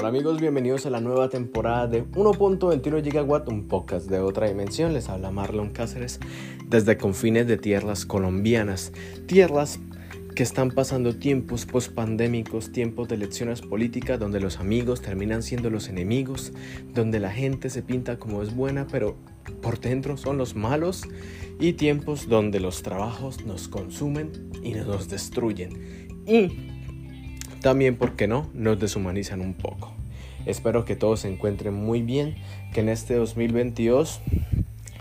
Hola amigos, bienvenidos a la nueva temporada de 1.21 GW, un podcast de otra dimensión. Les habla Marlon Cáceres desde confines de tierras colombianas, tierras que están pasando tiempos pospandémicos, tiempos de elecciones políticas donde los amigos terminan siendo los enemigos, donde la gente se pinta como es buena, pero por dentro son los malos, y tiempos donde los trabajos nos consumen y nos destruyen. Y también, ¿por qué no?, nos deshumanizan un poco. Espero que todos se encuentren muy bien, que en este 2022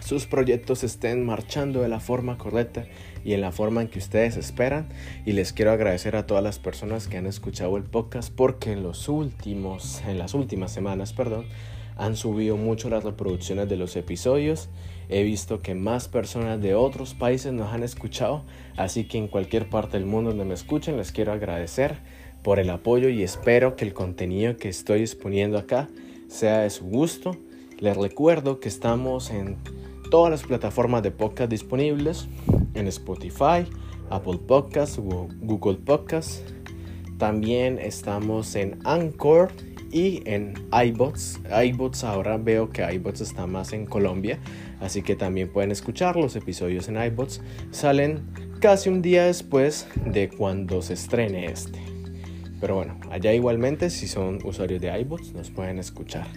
sus proyectos estén marchando de la forma correcta y en la forma en que ustedes esperan. Y les quiero agradecer a todas las personas que han escuchado el podcast porque en los últimos, en las últimas semanas, perdón, han subido mucho las reproducciones de los episodios. He visto que más personas de otros países nos han escuchado, así que en cualquier parte del mundo donde me escuchen les quiero agradecer por el apoyo y espero que el contenido que estoy exponiendo acá sea de su gusto. Les recuerdo que estamos en todas las plataformas de podcast disponibles en Spotify, Apple Podcasts, Google Podcasts. También estamos en Anchor y en iBots. iBots ahora veo que iBots está más en Colombia, así que también pueden escuchar los episodios en iBots. Salen casi un día después de cuando se estrene este. Pero bueno, allá igualmente si son usuarios de iBots nos pueden escuchar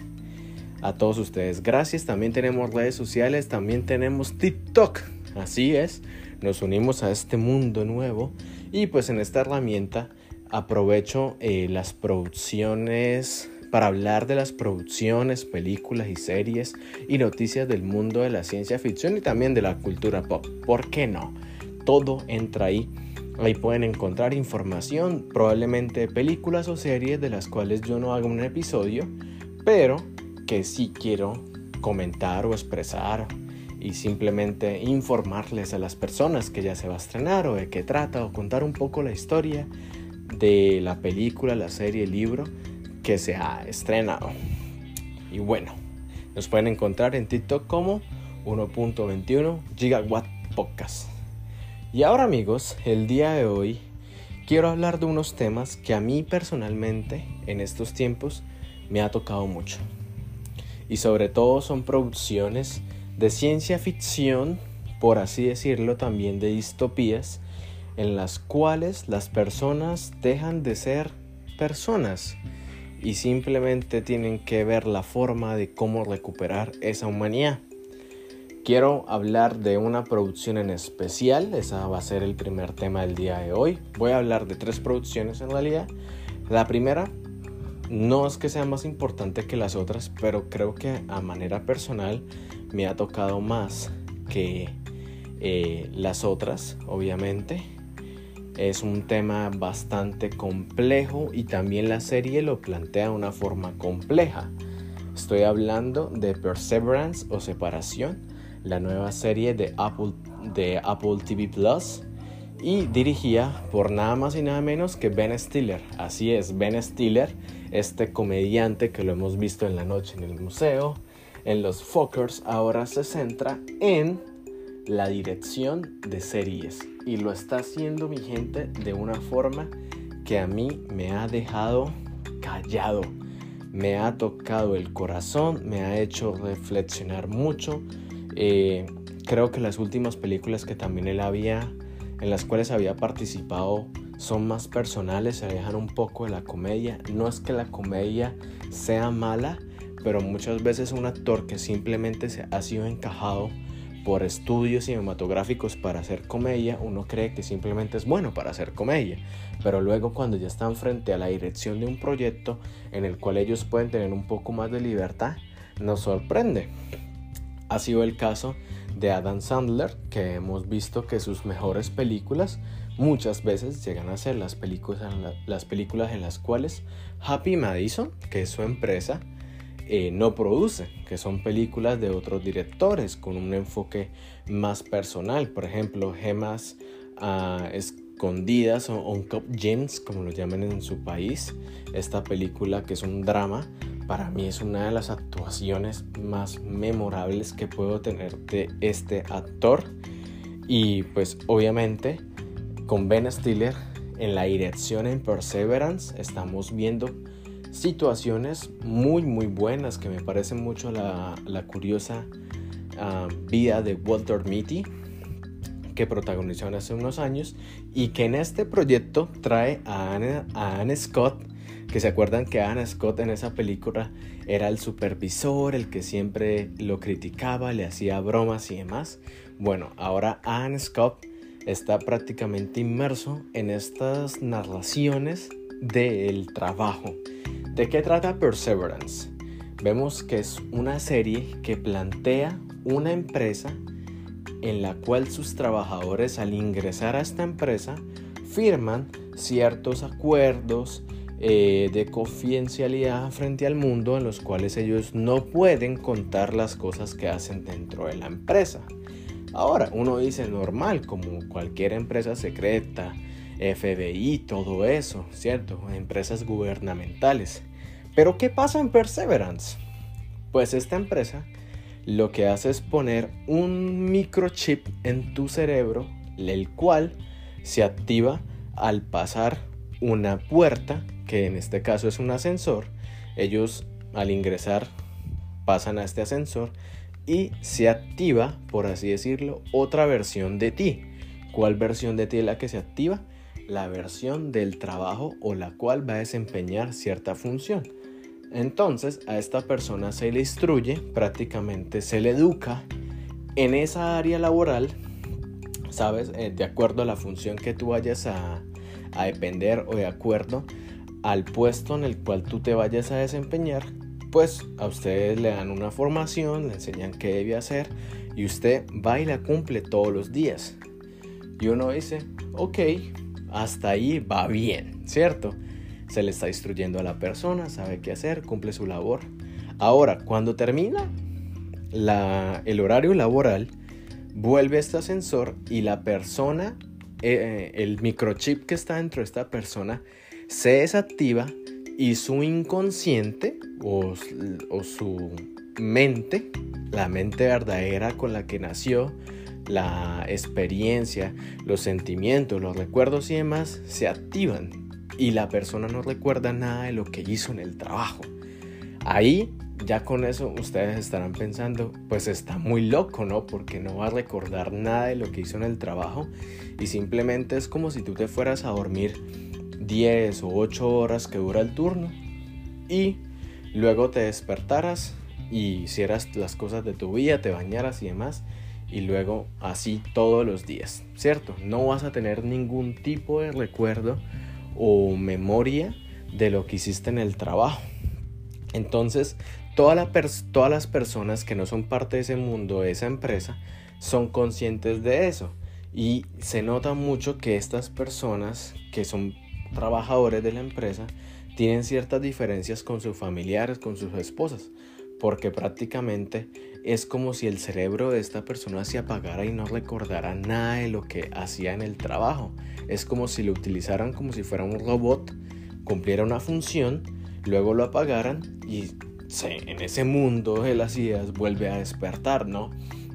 a todos ustedes. Gracias. También tenemos redes sociales, también tenemos TikTok. Así es, nos unimos a este mundo nuevo y pues en esta herramienta aprovecho eh, las producciones para hablar de las producciones, películas y series y noticias del mundo de la ciencia ficción y también de la cultura pop. ¿Por qué no? Todo entra ahí. Ahí pueden encontrar información, probablemente películas o series de las cuales yo no hago un episodio, pero que sí quiero comentar o expresar y simplemente informarles a las personas que ya se va a estrenar o de qué trata o contar un poco la historia de la película, la serie, el libro que se ha estrenado. Y bueno, nos pueden encontrar en TikTok como 1.21 Gigawatt Podcast. Y ahora amigos, el día de hoy quiero hablar de unos temas que a mí personalmente en estos tiempos me ha tocado mucho y sobre todo son producciones de ciencia ficción, por así decirlo, también de distopías, en las cuales las personas dejan de ser personas y simplemente tienen que ver la forma de cómo recuperar esa humanidad. Quiero hablar de una producción en especial, esa va a ser el primer tema del día de hoy. Voy a hablar de tres producciones en realidad. La primera no es que sea más importante que las otras, pero creo que a manera personal me ha tocado más que eh, las otras, obviamente. Es un tema bastante complejo y también la serie lo plantea de una forma compleja. Estoy hablando de Perseverance o Separación, la nueva serie de Apple, de Apple TV Plus y dirigida por nada más y nada menos que Ben Stiller. Así es, Ben Stiller este comediante que lo hemos visto en la noche en el museo, en los Fockers, ahora se centra en la dirección de series y lo está haciendo mi gente de una forma que a mí me ha dejado callado, me ha tocado el corazón, me ha hecho reflexionar mucho. Eh, creo que las últimas películas que también él había, en las cuales había participado, son más personales, se alejan un poco de la comedia. No es que la comedia sea mala, pero muchas veces un actor que simplemente se ha sido encajado por estudios cinematográficos para hacer comedia, uno cree que simplemente es bueno para hacer comedia, pero luego cuando ya están frente a la dirección de un proyecto en el cual ellos pueden tener un poco más de libertad, nos sorprende. Ha sido el caso de Adam Sandler, que hemos visto que sus mejores películas muchas veces llegan a ser las películas, las películas en las cuales Happy Madison, que es su empresa, eh, no produce, que son películas de otros directores con un enfoque más personal, por ejemplo, Gemas ah, Escondidas o Uncut Gems, como lo llaman en su país, esta película que es un drama, para mí es una de las actuaciones más memorables que puedo tener de este actor. Y pues obviamente con Ben Stiller en la dirección en Perseverance estamos viendo situaciones muy muy buenas que me parecen mucho la, la curiosa ah, vida de Walter Mitty que protagonizó hace unos años y que en este proyecto trae a Anne, a Anne Scott que se acuerdan que Anne Scott en esa película era el supervisor, el que siempre lo criticaba, le hacía bromas y demás. Bueno, ahora Anne Scott está prácticamente inmerso en estas narraciones del trabajo. ¿De qué trata Perseverance? Vemos que es una serie que plantea una empresa en la cual sus trabajadores al ingresar a esta empresa firman ciertos acuerdos eh, de confidencialidad frente al mundo en los cuales ellos no pueden contar las cosas que hacen dentro de la empresa. Ahora, uno dice normal, como cualquier empresa secreta, FBI, todo eso, ¿cierto? Empresas gubernamentales. Pero ¿qué pasa en Perseverance? Pues esta empresa lo que hace es poner un microchip en tu cerebro, el cual se activa al pasar una puerta, que en este caso es un ascensor. Ellos al ingresar pasan a este ascensor y se activa, por así decirlo, otra versión de ti. ¿Cuál versión de ti es la que se activa? La versión del trabajo o la cual va a desempeñar cierta función. Entonces a esta persona se le instruye, prácticamente se le educa en esa área laboral, ¿sabes? Eh, de acuerdo a la función que tú vayas a, a depender o de acuerdo al puesto en el cual tú te vayas a desempeñar, pues a ustedes le dan una formación, le enseñan qué debe hacer y usted va y la cumple todos los días. Y uno dice, ok, hasta ahí va bien, ¿cierto? Se le está instruyendo a la persona, sabe qué hacer, cumple su labor. Ahora, cuando termina la, el horario laboral, vuelve este ascensor y la persona, eh, el microchip que está dentro de esta persona, se desactiva y su inconsciente o, su mente, la mente verdadera con la que nació, la experiencia, los sentimientos, los recuerdos y demás se activan y la persona no recuerda nada de lo que hizo en el trabajo. Ahí ya con eso ustedes estarán pensando, pues está muy loco, ¿no? Porque no va a recordar nada de lo que hizo en el trabajo y simplemente es como si tú te fueras a dormir 10 o 8 horas que dura el turno y luego te despertaras y hicieras las cosas de tu vida, te bañaras y demás y luego así todos los días, ¿cierto? No vas a tener ningún tipo de recuerdo o memoria de lo que hiciste en el trabajo. Entonces, todas las personas que no son parte de ese mundo, de esa empresa, son conscientes de eso. Y se nota mucho que estas personas que son trabajadores de la empresa tienen ciertas diferencias con sus familiares, con sus esposas, porque prácticamente es como si el cerebro de esta persona se apagara y no recordara nada de lo que hacía en el trabajo. Es como si lo utilizaran como si fuera un robot, cumpliera una función, luego lo apagaran y en ese mundo de las ideas vuelve a despertar, ¿no?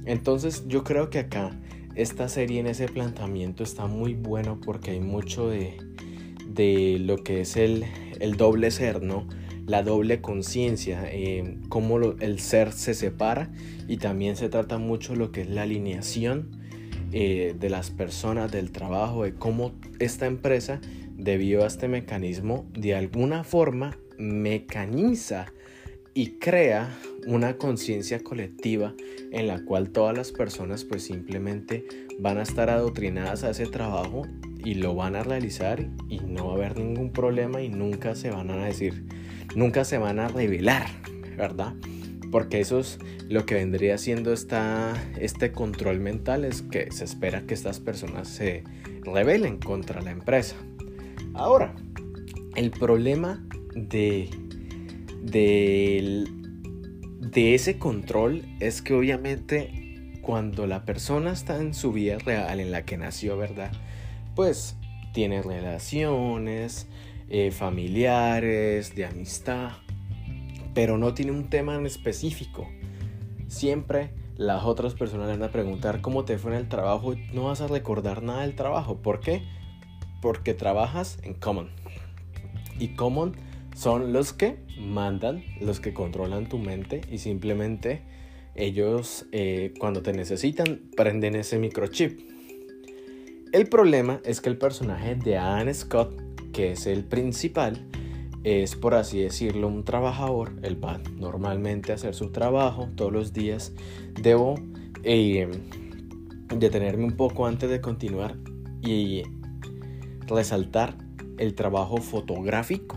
Entonces yo creo que acá esta serie en ese planteamiento está muy bueno porque hay mucho de, de lo que es el, el doble ser, ¿no? La doble conciencia, eh, cómo el ser se separa y también se trata mucho lo que es la alineación eh, de las personas, del trabajo, de cómo esta empresa, debido a este mecanismo, de alguna forma mecaniza y crea una conciencia colectiva en la cual todas las personas pues simplemente van a estar adoctrinadas a ese trabajo y lo van a realizar y no va a haber ningún problema y nunca se van a decir, nunca se van a revelar, ¿verdad? Porque eso es lo que vendría siendo esta, este control mental, es que se espera que estas personas se rebelen contra la empresa. Ahora, el problema de, de, ese control es que obviamente cuando la persona está en su vida real, en la que nació, ¿verdad? pues tiene relaciones eh, familiares, de amistad, pero no tiene un tema en específico. Siempre las otras personas le van a preguntar cómo te fue en el trabajo y no vas a recordar nada del trabajo. ¿Por qué? Porque trabajas en Common. Y Common son los que mandan, los que controlan tu mente y simplemente ellos eh, cuando te necesitan prenden ese microchip. El problema es que el personaje de Anne Scott, que es el principal, es por así decirlo un trabajador. Él va normalmente a hacer su trabajo todos los días. Debo eh, detenerme un poco antes de continuar y resaltar el trabajo fotográfico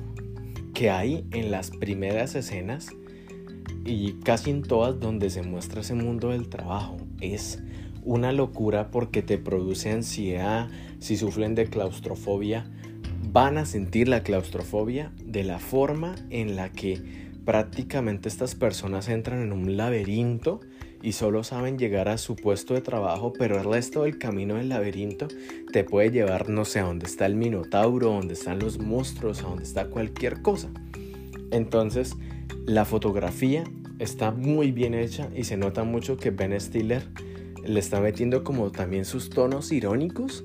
que hay en las primeras escenas y casi en todas donde se muestra ese mundo del trabajo. Es una locura porque te produce ansiedad, si sufren de claustrofobia, van a sentir la claustrofobia de la forma en la que prácticamente estas personas entran en un laberinto y solo saben llegar a su puesto de trabajo, pero el resto del camino del laberinto te puede llevar no sé a dónde está el minotauro, dónde están los monstruos, a dónde está cualquier cosa. Entonces, la fotografía está muy bien hecha y se nota mucho que Ben Stiller le está metiendo como también sus tonos irónicos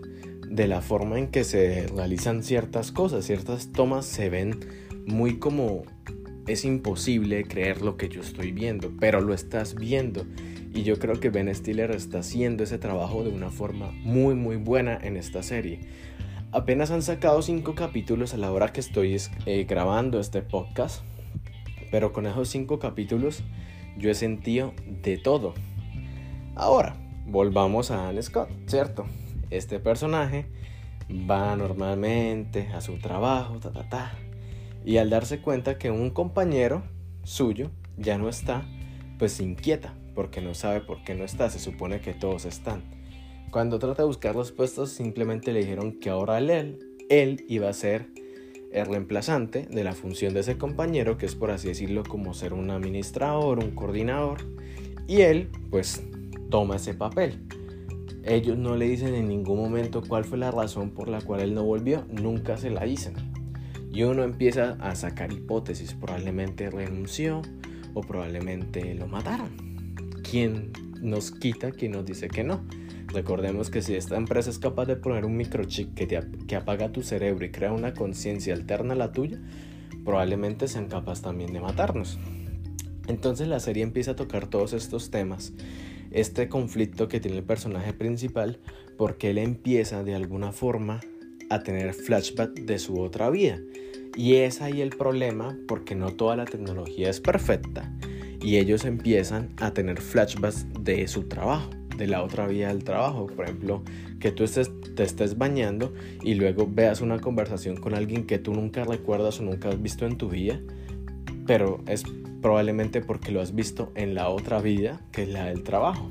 de la forma en que se realizan ciertas cosas, ciertas tomas se ven muy como es imposible creer lo que yo estoy viendo, pero lo estás viendo. Y yo creo que Ben Stiller está haciendo ese trabajo de una forma muy muy buena en esta serie. Apenas han sacado cinco capítulos a la hora que estoy eh, grabando este podcast, pero con esos cinco capítulos yo he sentido de todo. Ahora, volvamos a Anne Scott, ¿cierto? Este personaje va normalmente a su trabajo, ta, ta, ta, y al darse cuenta que un compañero suyo ya no está, pues se inquieta porque no sabe por qué no está, se supone que todos están. Cuando trata de buscar los puestos simplemente le dijeron que ahora él, él iba a ser el reemplazante de la función de ese compañero, que es por así decirlo como ser un administrador, un coordinador, y él pues toma ese papel. Ellos no le dicen en ningún momento cuál fue la razón por la cual él no volvió, nunca se la dicen. Y uno empieza a sacar hipótesis, probablemente renunció o probablemente lo mataron. ¿Quién nos quita? ¿Quién nos dice que no? Recordemos que si esta empresa es capaz de poner un microchip que, que apaga tu cerebro y crea una conciencia alterna a la tuya, probablemente sean capaces también de matarnos. Entonces la serie empieza a tocar todos estos temas, este conflicto que tiene el personaje principal, porque él empieza de alguna forma a tener flashback de su otra vida. Y es ahí el problema porque no toda la tecnología es perfecta y ellos empiezan a tener flashbacks de su trabajo, de la otra vida del trabajo. Por ejemplo, que tú estés, te estés bañando y luego veas una conversación con alguien que tú nunca recuerdas o nunca has visto en tu vida, pero es probablemente porque lo has visto en la otra vida que es la del trabajo.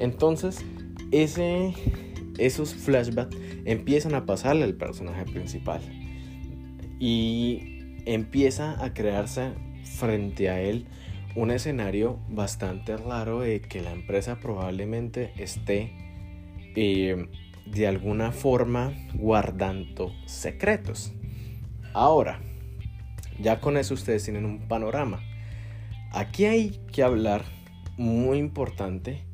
Entonces, ese, esos flashbacks empiezan a pasarle al personaje principal y empieza a crearse frente a él un escenario bastante raro de que la empresa probablemente esté eh, de alguna forma guardando secretos. Ahora, ya con eso ustedes tienen un panorama. Aquí hay que hablar muy importante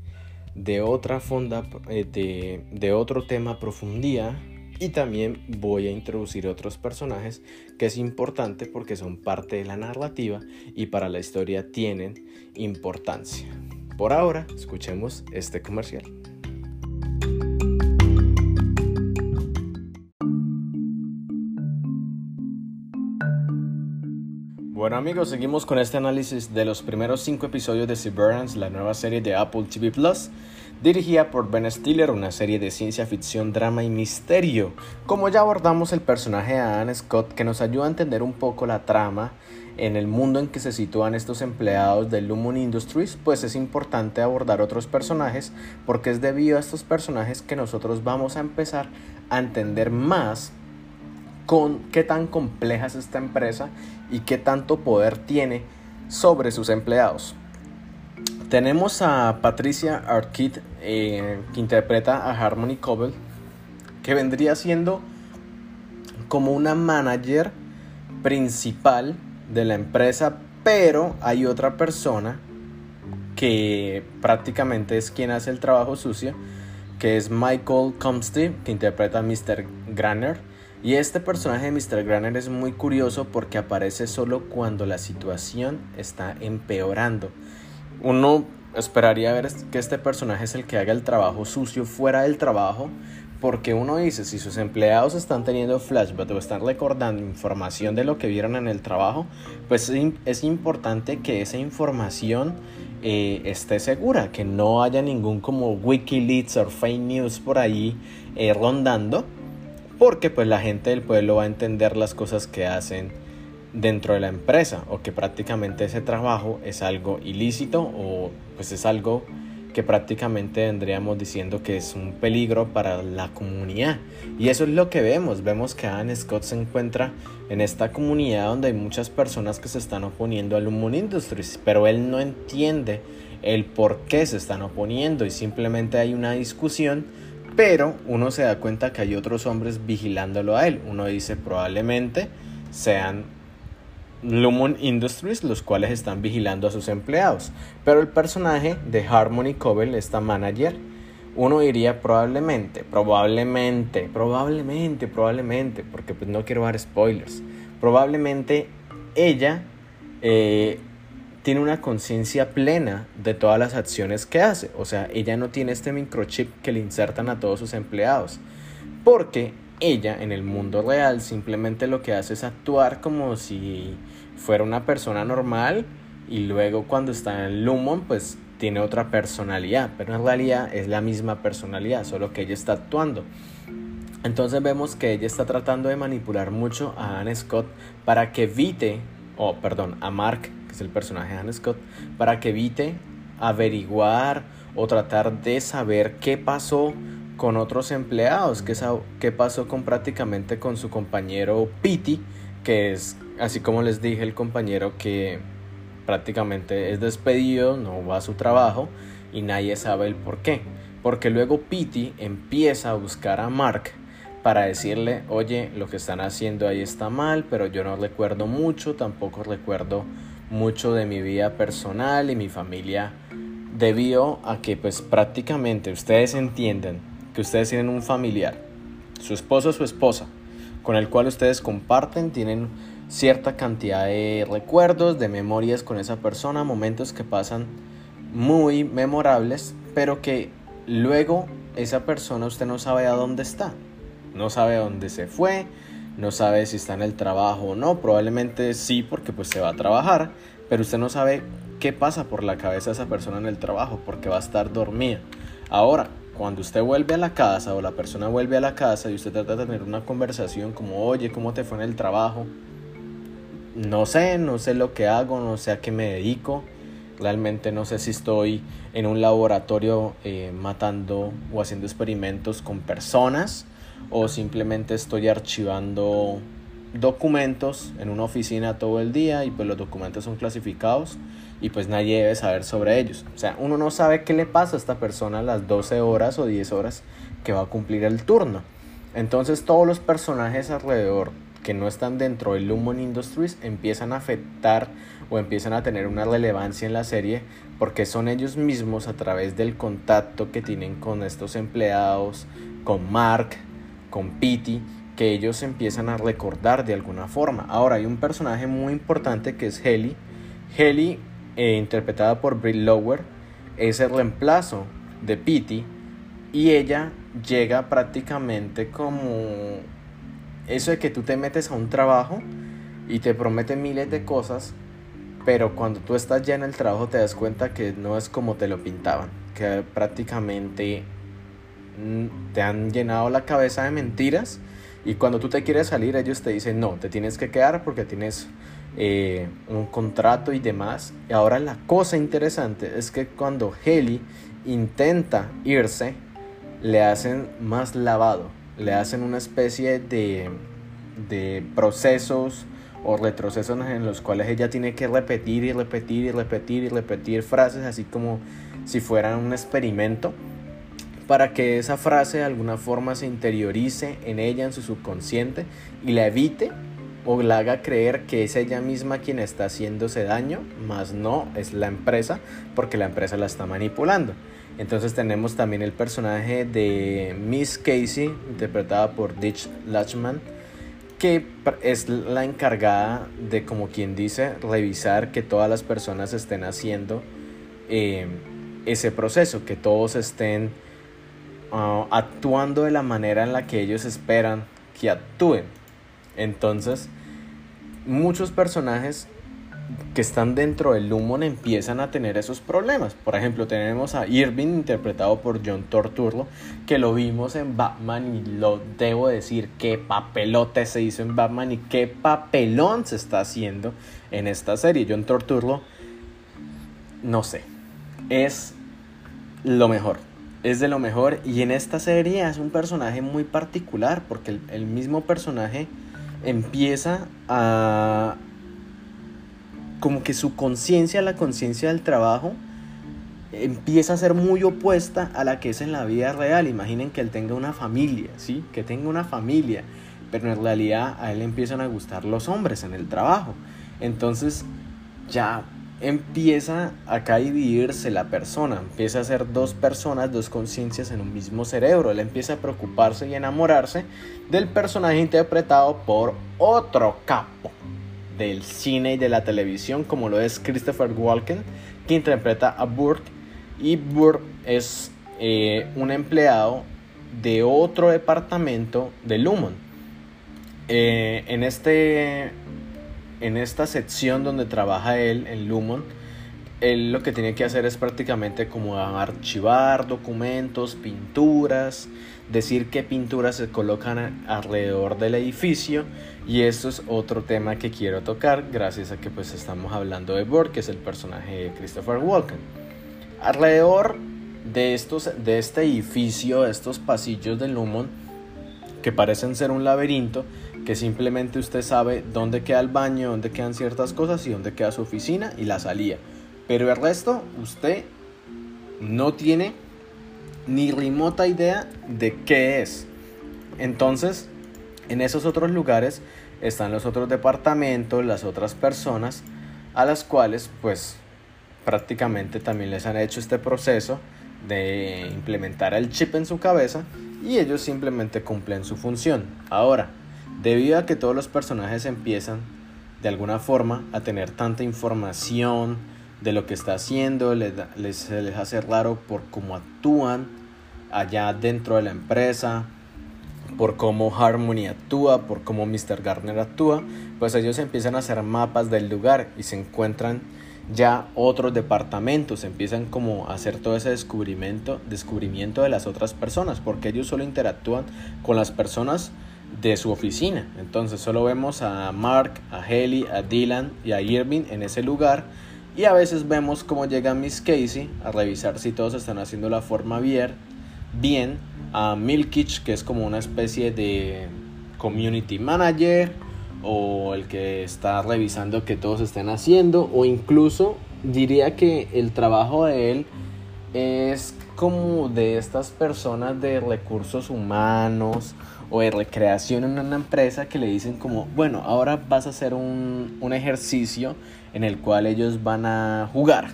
de otra fonda, eh, de, de otro tema profundía y también voy a introducir otros personajes que es importante porque son parte de la narrativa y para la historia tienen importancia. Por ahora, escuchemos este comercial. Bueno amigos, seguimos con este análisis de los primeros 5 episodios de Severance, la nueva serie de Apple TV Plus dirigida por Ben Stiller, una serie de ciencia ficción, drama y misterio. Como ya abordamos el personaje de Anne Scott, que nos ayuda a entender un poco la trama en el mundo en que se sitúan estos empleados de Lumon Industries, pues es importante abordar otros personajes porque es debido a estos personajes que nosotros vamos a empezar a entender más con qué tan compleja es esta empresa y qué tanto poder tiene sobre sus empleados. Tenemos a Patricia Arquette, eh, que interpreta a Harmony Cobble, que vendría siendo como una manager principal de la empresa, pero hay otra persona que prácticamente es quien hace el trabajo sucio, que es Michael Comstead, que interpreta a Mr. Granner, Y este personaje de Mr. Granner es muy curioso porque aparece solo cuando la situación está empeorando. Uno esperaría ver que este personaje es el que haga el trabajo sucio fuera del trabajo, porque uno dice, si sus empleados están teniendo flashback o están recordando información de lo que vieron en el trabajo, pues es importante que esa información eh, esté segura, que no haya ningún como Wikileaks o fake news por ahí eh, rondando, porque pues la gente del pueblo va a entender las cosas que hacen dentro de la empresa o que prácticamente ese trabajo es algo ilícito o pues es algo que prácticamente vendríamos diciendo que es un peligro para la comunidad. Y eso es lo que vemos. Vemos que Adam Scott se encuentra en esta comunidad donde hay muchas personas que se están oponiendo al Moon Industries, pero él no entiende el por qué se están oponiendo y simplemente hay una discusión, pero uno se da cuenta que hay otros hombres vigilándolo a él. Uno dice probablemente sean Lumon Industries, los cuales están vigilando a sus empleados. Pero el personaje de Harmony Cobble, esta manager, uno diría probablemente, probablemente, probablemente, probablemente, porque pues no quiero dar spoilers, probablemente ella eh, tiene una conciencia plena de todas las acciones que hace. O sea, ella no tiene este microchip que le insertan a todos sus empleados. Porque ella en el mundo real simplemente lo que hace es actuar como si fuera una persona normal y luego cuando está en Lumon pues tiene otra personalidad, pero en realidad es la misma personalidad, solo que ella está actuando. Entonces vemos que ella está tratando de manipular mucho a Anne Scott para que evite, o perdón, a Mark, el personaje de Anne Scott, para que evite averiguar o tratar de saber qué pasó con otros empleados, qué, qué pasó con prácticamente con su compañero Pity, que es, así como les dije, el compañero que prácticamente es despedido, no va a su trabajo y nadie sabe el por qué. Porque luego Pity empieza a buscar a Mark para decirle, oye, lo que están haciendo ahí está mal, pero yo no recuerdo mucho, tampoco recuerdo mucho de mi vida personal y mi familia debido a que pues prácticamente ustedes entienden que ustedes tienen un familiar, su esposo o su esposa, con el cual ustedes comparten, tienen cierta cantidad de recuerdos, de memorias con esa persona, momentos que pasan muy memorables, pero que luego esa persona usted no sabe a dónde está, no sabe a dónde se fue, no sabe si está en el trabajo o no, probablemente sí porque pues se va a trabajar, pero usted no sabe qué pasa por la cabeza de esa persona en el trabajo porque va a estar dormida. Ahora, cuando usted vuelve a la casa o la persona vuelve a la casa y usted trata de tener una conversación como, oye, ¿cómo te fue en el trabajo? No sé, no sé lo que hago, no sé a qué me dedico. Realmente no sé si estoy en un laboratorio eh, matando o haciendo experimentos con personas o simplemente estoy archivando documentos en una oficina todo el día y pues los documentos son clasificados y pues nadie debe saber sobre ellos. O sea, uno no sabe qué le pasa a esta persona a las 12 horas o 10 horas que va a cumplir el turno. Entonces todos los personajes alrededor que no están dentro del Lumon Industries empiezan a afectar o empiezan a tener una relevancia en la serie porque son ellos mismos a través del contacto que tienen con estos empleados, con Mark, con Pity, que ellos empiezan a recordar de alguna forma. Ahora hay un personaje muy importante que es Heli. Heli eh, interpretada por Brit Lower, es el reemplazo de Pity y ella llega prácticamente como eso de que tú te metes a un trabajo y te prometen miles de cosas, pero cuando tú estás ya en el trabajo te das cuenta que no es como te lo pintaban, que prácticamente te han llenado la cabeza de mentiras y cuando tú te quieres salir ellos te dicen no, te tienes que quedar porque tienes eh, un contrato y demás. Y ahora la cosa interesante es que cuando Heli intenta irse, le hacen más lavado, le hacen una especie de, de procesos o retrocesos en los cuales ella tiene que repetir y repetir y repetir y repetir frases así como si fueran un experimento para que esa frase de alguna forma se interiorice en ella, en su subconsciente y la evite o la haga creer que es ella misma quien está haciéndose daño, más no es la empresa, porque la empresa la está manipulando. Entonces tenemos también el personaje de Miss Casey, interpretada por Ditch Latchman, que es la encargada de, como quien dice, revisar que todas las personas estén haciendo eh, ese proceso, que todos estén ah, actuando de la manera en la que ellos esperan que actúen. Entonces, muchos personajes que están dentro del Lumon empiezan a tener esos problemas. Por ejemplo, tenemos a Irving interpretado por John Torturlo, que lo vimos en Batman y lo debo decir, qué papelote se hizo en Batman y qué papelón se está haciendo en esta serie. John Torturlo, no sé, es lo mejor. Es de lo mejor y en esta serie es un personaje muy particular porque el mismo personaje empieza a, como que su conciencia, la conciencia del trabajo, empieza a ser muy opuesta a la que es en la vida real. Imaginen que él tenga una familia, ¿sí? Que tenga una familia, pero en realidad a él empiezan a gustar los hombres en el trabajo. Entonces ya empieza a dividirse la persona, empieza a ser dos personas, dos conciencias en un mismo cerebro. Él empieza a preocuparse y enamorarse del personaje interpretado por otro capo del cine y de la televisión, como lo es Christopher Walken, que interpreta a Burke. Y Burke es eh, un empleado de otro departamento de Lumon. Eh, en, este, en esta sección donde trabaja él, en Lumon, él lo que tiene que hacer es prácticamente como archivar documentos, pinturas, decir qué pinturas se colocan alrededor del edificio y esto es otro tema que quiero tocar gracias a que pues estamos hablando de Burke, que es el personaje de Christopher Walken. Alrededor de, estos, de este edificio, estos pasillos del Lumon, que parecen ser un laberinto, que simplemente usted sabe dónde queda el baño, dónde quedan ciertas cosas y dónde queda su oficina y la salida. Pero el resto usted no tiene ni remota idea de qué es. Entonces, en esos otros lugares están los otros departamentos, las otras personas a las cuales pues prácticamente también les han hecho este proceso de implementar el chip en su cabeza y ellos simplemente cumplen su función. Ahora, debido a que todos los personajes empiezan de alguna forma a tener tanta información de lo que está haciendo, les, les, les hace raro por cómo actúan allá dentro de la empresa, por cómo Harmony actúa, por cómo Mr. Garner actúa, pues ellos empiezan a hacer mapas del lugar y se encuentran ya otros departamentos, empiezan como a hacer todo ese descubrimiento, descubrimiento de las otras personas, porque ellos solo interactúan con las personas de su oficina. Entonces solo vemos a Mark, a Haley, a Dylan y a Irving en ese lugar y a veces vemos cómo llega Miss Casey a revisar si todos están haciendo la forma bien, bien a Milkich, que es como una especie de community manager o el que está revisando que todos estén haciendo o incluso diría que el trabajo de él es como de estas personas de recursos humanos o de recreación en una empresa que le dicen como, bueno, ahora vas a hacer un, un ejercicio en el cual ellos van a jugar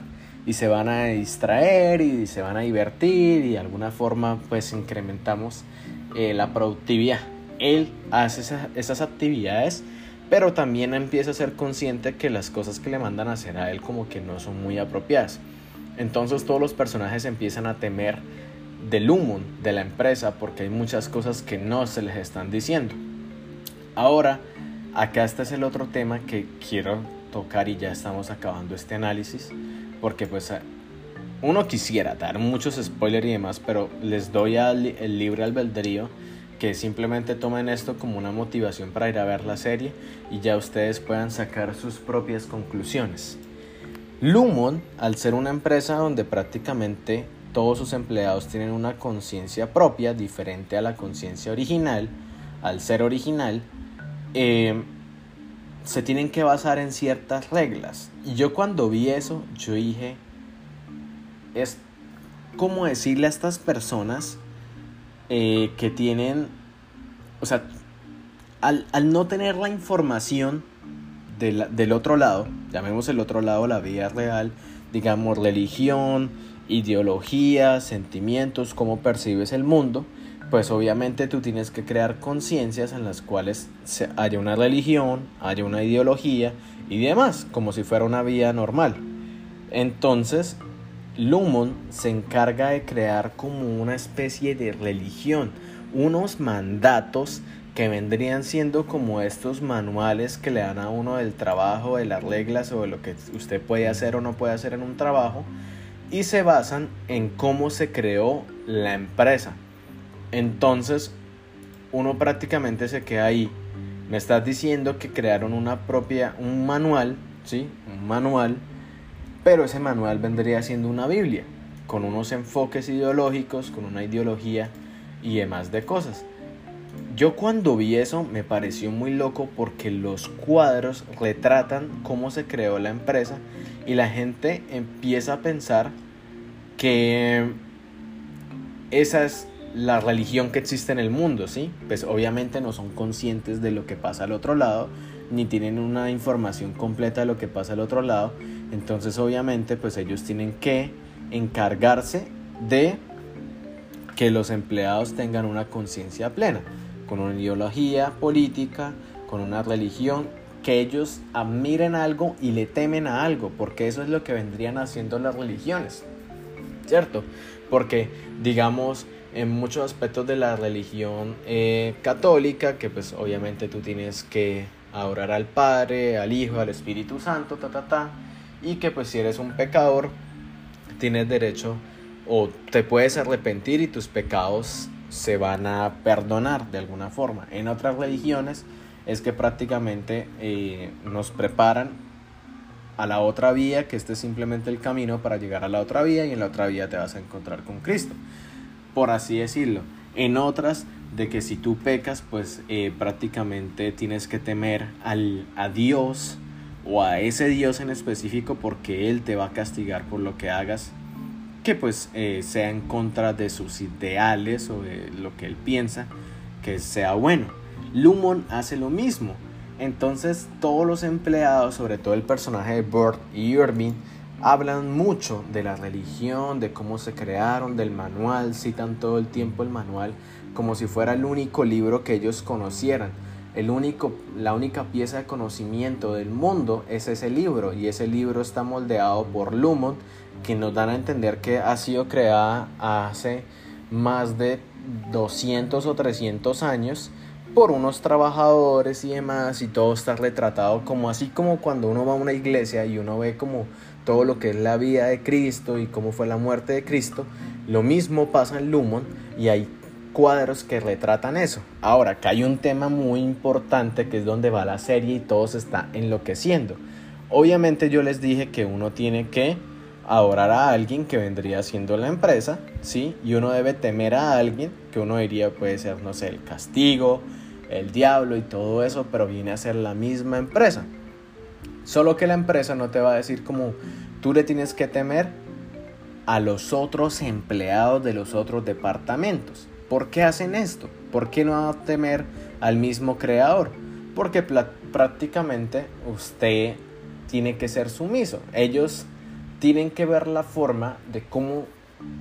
y se van a distraer y se van a divertir y de alguna forma pues incrementamos eh, la productividad. Él hace esas, actividades pero también empieza a ser consciente que las cosas que le mandan a hacer a él como que no son muy apropiadas. Entonces todos los personajes empiezan a temer del humo de la empresa porque hay muchas cosas que no se les están diciendo. Ahora, acá este es el otro tema que quiero tocar y ya estamos acabando este análisis porque pues uno quisiera dar muchos spoilers y demás, pero les doy el libre albedrío que simplemente tomen esto como una motivación para ir a ver la serie y ya ustedes puedan sacar sus propias conclusiones. Lumon, al ser una empresa donde prácticamente todos sus empleados tienen una conciencia propia diferente a la conciencia original, al ser original, eh, se tienen que basar en ciertas reglas. Y yo cuando vi eso, yo dije, es como decirle a estas personas eh, que tienen, o sea, al, no tener la información del otro lado, llamemos el otro lado la vida real, digamos religión, ideología, sentimientos, cómo percibes el mundo, pues obviamente tú tienes que crear conciencias en las cuales haya una religión, haya una ideología y demás, como si fuera una vía normal. Entonces, Lumon se encarga de crear como una especie de religión, unos mandatos que vendrían siendo como estos manuales que le dan a uno del trabajo, de las reglas o de lo que usted puede hacer o no puede hacer en un trabajo y se basan en cómo se creó la empresa. Entonces, uno prácticamente se queda ahí. Me estás diciendo que crearon una propia, un manual, ¿sí? Un manual, pero ese manual vendría siendo una Biblia, con unos enfoques ideológicos, con una ideología y demás de cosas. Yo cuando vi eso me pareció muy loco porque los cuadros retratan cómo se creó la empresa y la gente empieza a pensar que esa es la religión que existe en el mundo, ¿sí? Pues obviamente no son conscientes de lo que pasa al otro lado, ni tienen una información completa de lo que pasa al otro lado, entonces obviamente pues ellos tienen que encargarse de que los empleados tengan una conciencia plena con una ideología política, con una religión, que ellos admiren algo y le temen a algo, porque eso es lo que vendrían haciendo las religiones, ¿cierto? Porque, digamos, en muchos aspectos de la religión eh, católica, que pues obviamente tú tienes que adorar al Padre, al Hijo, al Espíritu Santo, ta, ta, ta, y que pues si eres un pecador, tienes derecho o te puedes arrepentir y tus pecados se van a perdonar de alguna forma. En otras religiones es que prácticamente eh, nos preparan a la otra vía, que este es simplemente el camino para llegar a la otra vía y en la otra vía te vas a encontrar con Cristo, por así decirlo. En otras, de que si tú pecas, pues eh, prácticamente tienes que temer al, a Dios o a ese Dios en específico porque Él te va a castigar por lo que hagas que pues eh, sea en contra de sus ideales o de lo que él piensa que sea bueno. Lumon hace lo mismo. Entonces todos los empleados, sobre todo el personaje de Burt y Irving, hablan mucho de la religión, de cómo se crearon, del manual, citan todo el tiempo el manual como si fuera el único libro que ellos conocieran. El único, la única pieza de conocimiento del mundo es ese libro y ese libro está moldeado por Lumon que nos dan a entender que ha sido creada hace más de 200 o 300 años por unos trabajadores y demás y todo está retratado como así como cuando uno va a una iglesia y uno ve como todo lo que es la vida de Cristo y cómo fue la muerte de Cristo, lo mismo pasa en Lumon y hay cuadros que retratan eso. Ahora, que hay un tema muy importante que es donde va la serie y todo se está enloqueciendo. Obviamente yo les dije que uno tiene que adorar a alguien que vendría siendo la empresa, ¿sí? Y uno debe temer a alguien que uno diría puede ser, no sé, el castigo, el diablo y todo eso, pero viene a ser la misma empresa. Solo que la empresa no te va a decir como tú le tienes que temer a los otros empleados de los otros departamentos. ¿Por qué hacen esto? ¿Por qué no temer al mismo creador? Porque prácticamente usted tiene que ser sumiso. Ellos tienen que ver la forma de cómo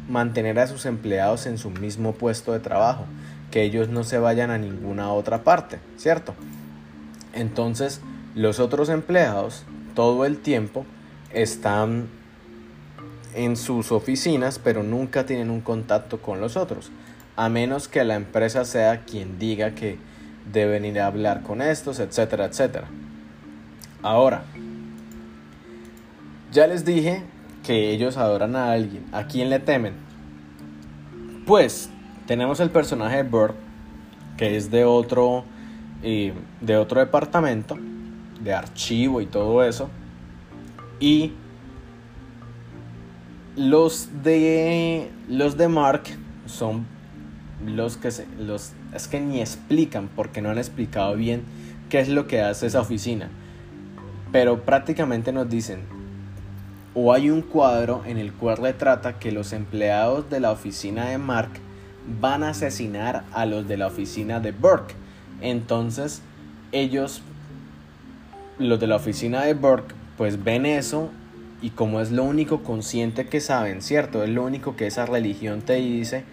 mantener a sus empleados en su mismo puesto de trabajo, que ellos no se vayan a ninguna otra parte, ¿cierto? Entonces, los otros empleados todo el tiempo están en sus oficinas, pero nunca tienen un contacto con los otros, a menos que la empresa sea quien diga que deben ir a hablar con estos, etcétera, etcétera. Ahora, ya les dije que ellos adoran a alguien. ¿A quién le temen? Pues tenemos el personaje de Burt, que es de otro, de otro departamento, de archivo y todo eso. Y los de los de Mark son los que se, los es que ni explican porque no han explicado bien qué es lo que hace esa oficina. Pero prácticamente nos dicen, o hay un cuadro en el cual retrata que los empleados de la oficina de Mark van a asesinar a los de la oficina de Burke. Entonces ellos, los de la oficina de Burke, pues ven eso y como es lo único consciente que saben, ¿cierto? Es lo único que esa religión te dice,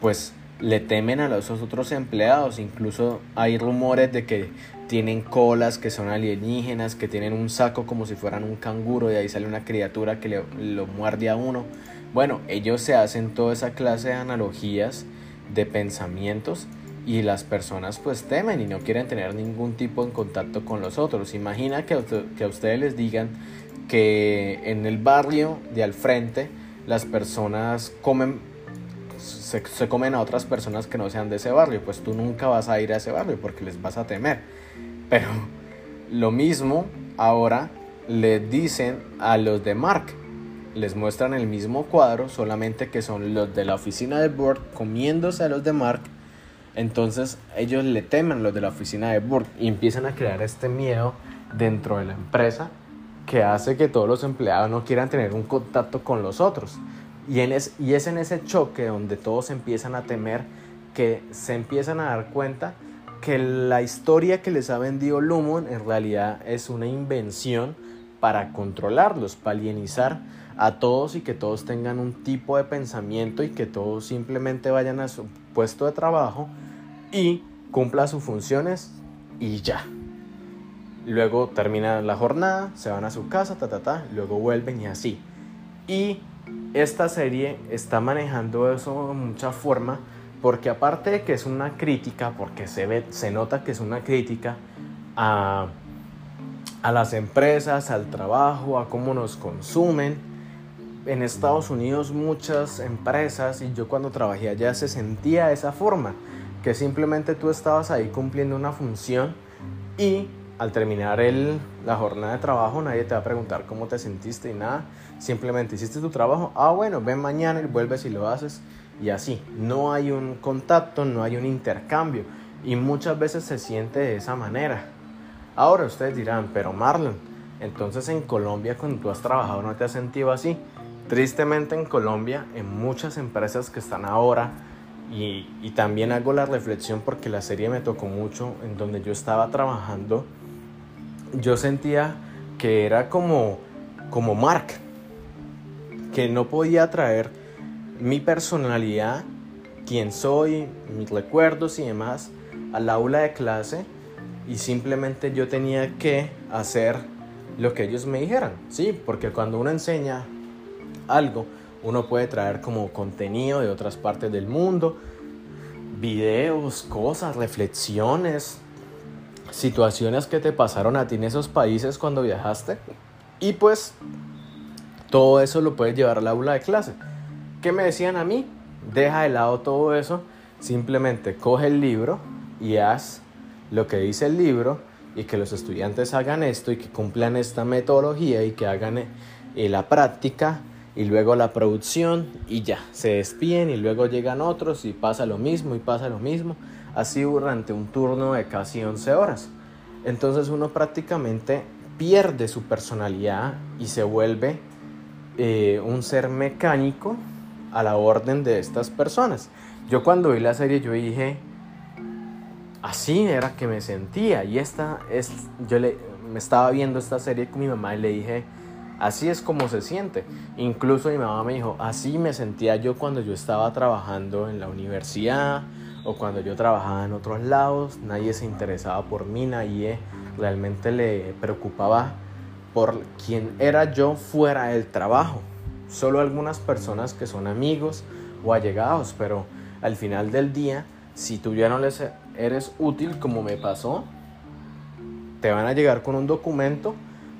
pues le temen a los otros empleados. Incluso hay rumores de que tienen colas que son alienígenas, que tienen un saco como si fueran un canguro y ahí sale una criatura que le, lo muerde a uno. Bueno, ellos se hacen toda esa clase de analogías, de pensamientos y las personas pues temen y no quieren tener ningún tipo de contacto con los otros. Imagina que, que a ustedes les digan que en el barrio de al frente las personas comen se, se, comen a otras personas que no sean de ese barrio, pues tú nunca vas a ir a ese barrio porque les vas a temer. Pero lo mismo ahora le dicen a los de Mark. Les muestran el mismo cuadro, solamente que son los de la oficina de Board comiéndose a los de Mark. Entonces ellos le temen los de la oficina de Board y empiezan a crear este miedo dentro de la empresa que hace que todos los empleados no quieran tener un contacto con los otros. Y, en es, y es en ese choque donde todos empiezan a temer que se empiezan a dar cuenta que la historia que les ha vendido Lumon en realidad es una invención para controlarlos, para alienizar a todos y que todos tengan un tipo de pensamiento y que todos simplemente vayan a su puesto de trabajo y cumplan sus funciones y ya. Luego terminan la jornada, se van a su casa, ta, ta, ta, luego vuelven y así. Y esta serie está manejando eso de mucha forma porque aparte de que es una crítica, porque se, ve, se nota que es una crítica a, a las empresas, al trabajo, a cómo nos consumen, en Estados Unidos muchas empresas, y yo cuando trabajé allá se sentía de esa forma, que simplemente tú estabas ahí cumpliendo una función y al terminar el, la jornada de trabajo nadie te va a preguntar cómo te sentiste y nada, simplemente hiciste tu trabajo, ah bueno, ven mañana y vuelves y lo haces y así. No hay un contacto, no hay un intercambio y muchas veces se siente de esa manera. Ahora ustedes dirán, pero Marlon, entonces en Colombia cuando tú has trabajado no te has sentido así. Tristemente en Colombia, en muchas empresas que están ahora, y, y también hago la reflexión porque la serie me tocó mucho, en donde yo estaba trabajando, yo sentía que era como, como Mark, que no podía traer mi personalidad, quién soy, mis recuerdos y demás al aula de clase y simplemente yo tenía que hacer lo que ellos me dijeran, ¿sí? Porque cuando uno enseña algo, uno puede traer como contenido de otras partes del mundo, videos, cosas, reflexiones, situaciones que te pasaron a ti en esos países cuando viajaste y pues todo eso lo puedes llevar al aula de clase. ¿Qué me decían a mí? Deja de lado todo eso, simplemente coge el libro y haz lo que dice el libro y que los estudiantes hagan esto y que cumplan esta metodología y que hagan eh, la práctica y luego la producción y ya, se despiden y luego llegan otros y pasa lo mismo y pasa lo mismo, así durante un turno de casi 11 horas. Entonces uno prácticamente pierde su personalidad y se vuelve eh, un ser mecánico a la orden de estas personas. Yo cuando vi la serie yo dije, así era que me sentía. Y esta es, yo le, me estaba viendo esta serie con mi mamá y le dije, así es como se siente. Incluso mi mamá me dijo, así me sentía yo cuando yo estaba trabajando en la universidad o cuando yo trabajaba en otros lados. Nadie se interesaba por mí, nadie realmente le preocupaba por quién era yo fuera del trabajo solo algunas personas que son amigos o allegados, pero al final del día, si tú ya no les eres útil como me pasó, te van a llegar con un documento,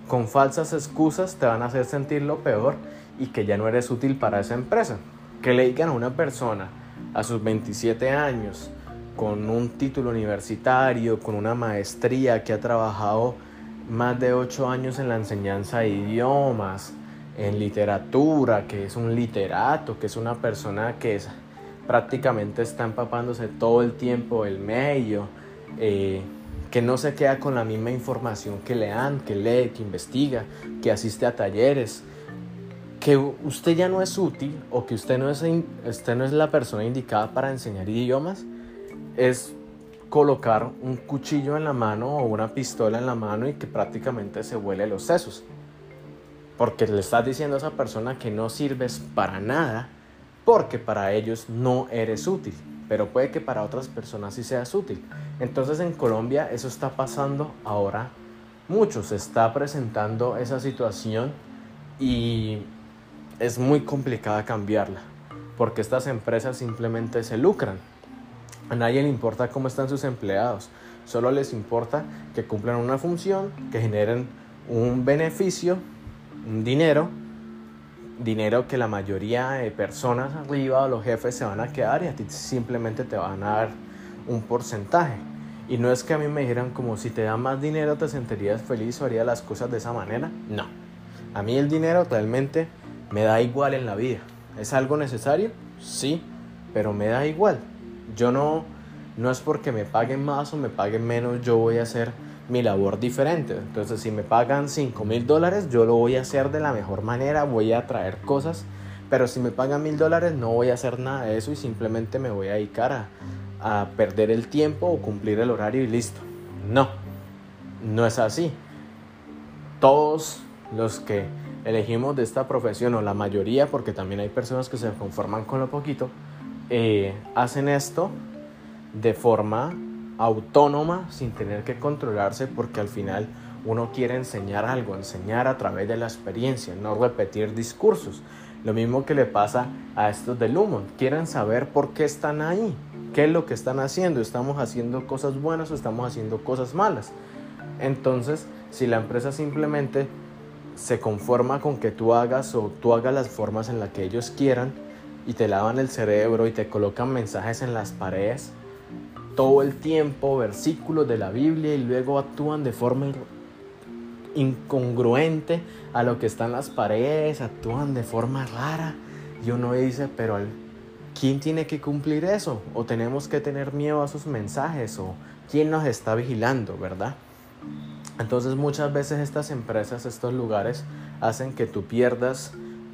con falsas excusas, te van a hacer sentir lo peor y que ya no eres útil para esa empresa. Que le digan a una persona a sus 27 años, con un título universitario, con una maestría, que ha trabajado más de 8 años en la enseñanza de idiomas, en literatura, que es un literato, que es una persona que prácticamente está empapándose todo el tiempo el medio, eh, que no se queda con la misma información que le dan, que lee, que investiga, que asiste a talleres, que usted ya no es útil o que usted no es, usted no es la persona indicada para enseñar idiomas, es colocar un cuchillo en la mano o una pistola en la mano y que prácticamente se huele los sesos. Porque le estás diciendo a esa persona que no sirves para nada porque para ellos no eres útil. pero puede que para otras personas sí seas útil. Entonces en Colombia eso está pasando ahora mucho, se está presentando esa situación y es muy complicada cambiarla, porque estas empresas simplemente se lucran. A nadie le importa cómo están sus empleados, solo les importa que cumplan una función, que generen un beneficio, un dinero, dinero que la mayoría de personas arriba o los jefes se van a quedar y a ti simplemente te van a dar un porcentaje. Y no es que a mí me dijeran como si te da más dinero te sentirías feliz o harías las cosas de esa manera. No. A mí el dinero realmente me da igual en la vida. ¿Es algo necesario? Sí, pero me da igual. Yo no, no es porque me paguen más o me paguen menos, yo voy a hacer mi labor diferente. Entonces, si me pagan 5 mil dólares, yo lo voy a hacer de la mejor manera, voy a traer cosas. Pero si me pagan mil dólares, no voy a hacer nada de eso y simplemente me voy a dedicar a, a perder el tiempo o cumplir el horario y listo. No, no es así. Todos los que elegimos de esta profesión, o la mayoría, porque también hay personas que se conforman con lo poquito, eh, hacen esto de forma autónoma, sin tener que controlarse, porque al final uno quiere enseñar algo, enseñar a través de la experiencia, no repetir discursos. Lo mismo que le pasa a estos de Lumon, quieren saber por qué están ahí, qué es lo que están haciendo, estamos haciendo cosas buenas o estamos haciendo cosas malas. Entonces, si la empresa simplemente se conforma con que tú hagas o tú hagas las formas en las que ellos quieran y te lavan el cerebro y te colocan mensajes en las paredes todo el tiempo, versículos de la Biblia y luego actúan de forma incongruente a lo que está en las paredes, actúan de forma rara y uno dice, pero ¿quién tiene que cumplir eso? ¿O tenemos que tener miedo a sus mensajes? ¿O quién nos está vigilando, verdad? Entonces muchas veces estas empresas, estos lugares, hacen que tú pierdas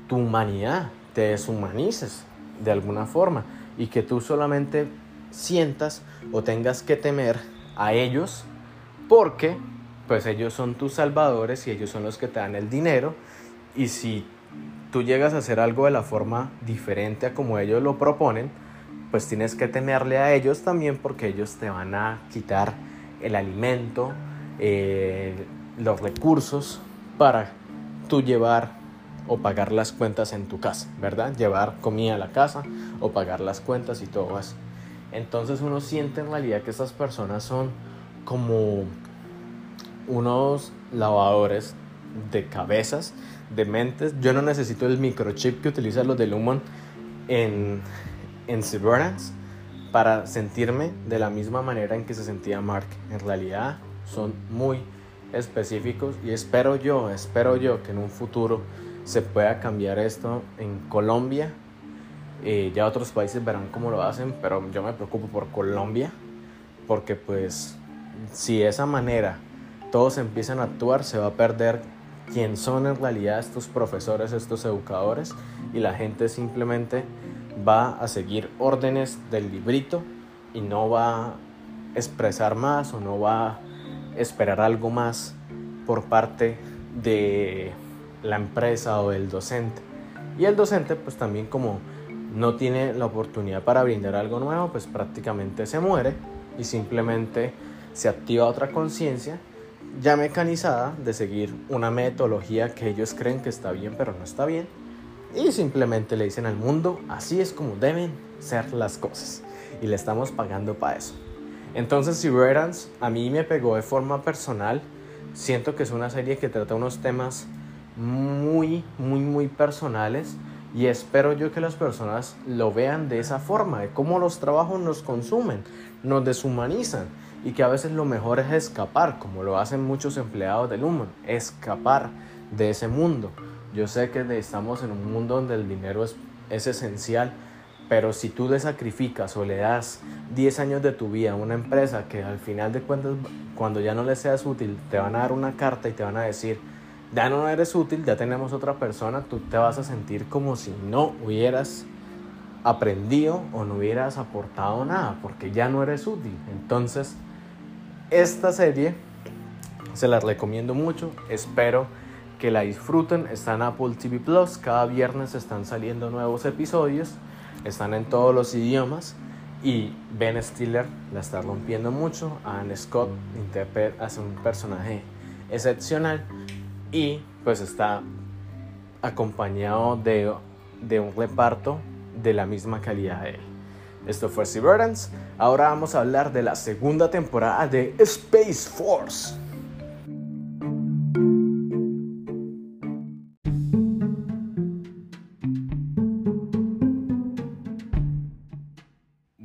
tu humanidad, te deshumanices de alguna forma y que tú solamente sientas o tengas que temer a ellos porque pues ellos son tus salvadores y ellos son los que te dan el dinero y si tú llegas a hacer algo de la forma diferente a como ellos lo proponen, pues tienes que temerle a ellos también porque ellos te van a quitar el alimento, eh, los recursos para tú llevar o pagar las cuentas en tu casa, ¿verdad? Llevar comida a la casa o pagar las cuentas y todo eso. Entonces uno siente en realidad que estas personas son como unos lavadores de cabezas, de mentes. Yo no necesito el microchip que utilizan los de Lumon en, en Severance para sentirme de la misma manera en que se sentía Mark. En realidad son muy específicos y espero yo, espero yo que en un futuro se pueda cambiar esto en Colombia. Eh, ya otros países verán cómo lo hacen, pero yo me preocupo por Colombia porque pues si de esa manera todos empiezan a actuar se va a perder quién son en realidad estos profesores, estos educadores y la gente simplemente va a seguir órdenes del librito y no va a expresar más o no va a esperar algo más por parte de la empresa o del docente. Y el docente pues también como no tiene la oportunidad para brindar algo nuevo, pues prácticamente se muere y simplemente se activa otra conciencia ya mecanizada de seguir una metodología que ellos creen que está bien pero no está bien y simplemente le dicen al mundo así es como deben ser las cosas y le estamos pagando para eso. Entonces Severance a mí me pegó de forma personal. Siento que es una serie que trata unos temas muy, muy, muy personales y espero yo que las personas lo vean de esa forma, de cómo los trabajos nos consumen, nos deshumanizan y que a veces lo mejor es escapar, como lo hacen muchos empleados del humo, escapar de ese mundo. Yo sé que estamos en un mundo donde el dinero es, es esencial, pero si tú le sacrificas o le das 10 años de tu vida a una empresa que al final de cuentas, cuando ya no le seas útil, te van a dar una carta y te van a decir, ya no eres útil, ya tenemos otra persona, tú te vas a sentir como si no hubieras aprendido o no hubieras aportado nada, porque ya no eres útil. Entonces, esta serie se la recomiendo mucho, espero que la disfruten, está en Apple TV Plus, cada viernes están saliendo nuevos episodios están en todos los idiomas Y Ben Stiller la está rompiendo mucho. Anne Scott hace un personaje excepcional y pues está acompañado de, de un reparto de la misma calidad de él. Esto fue Severance. Ahora vamos a hablar de la segunda temporada de Space Force.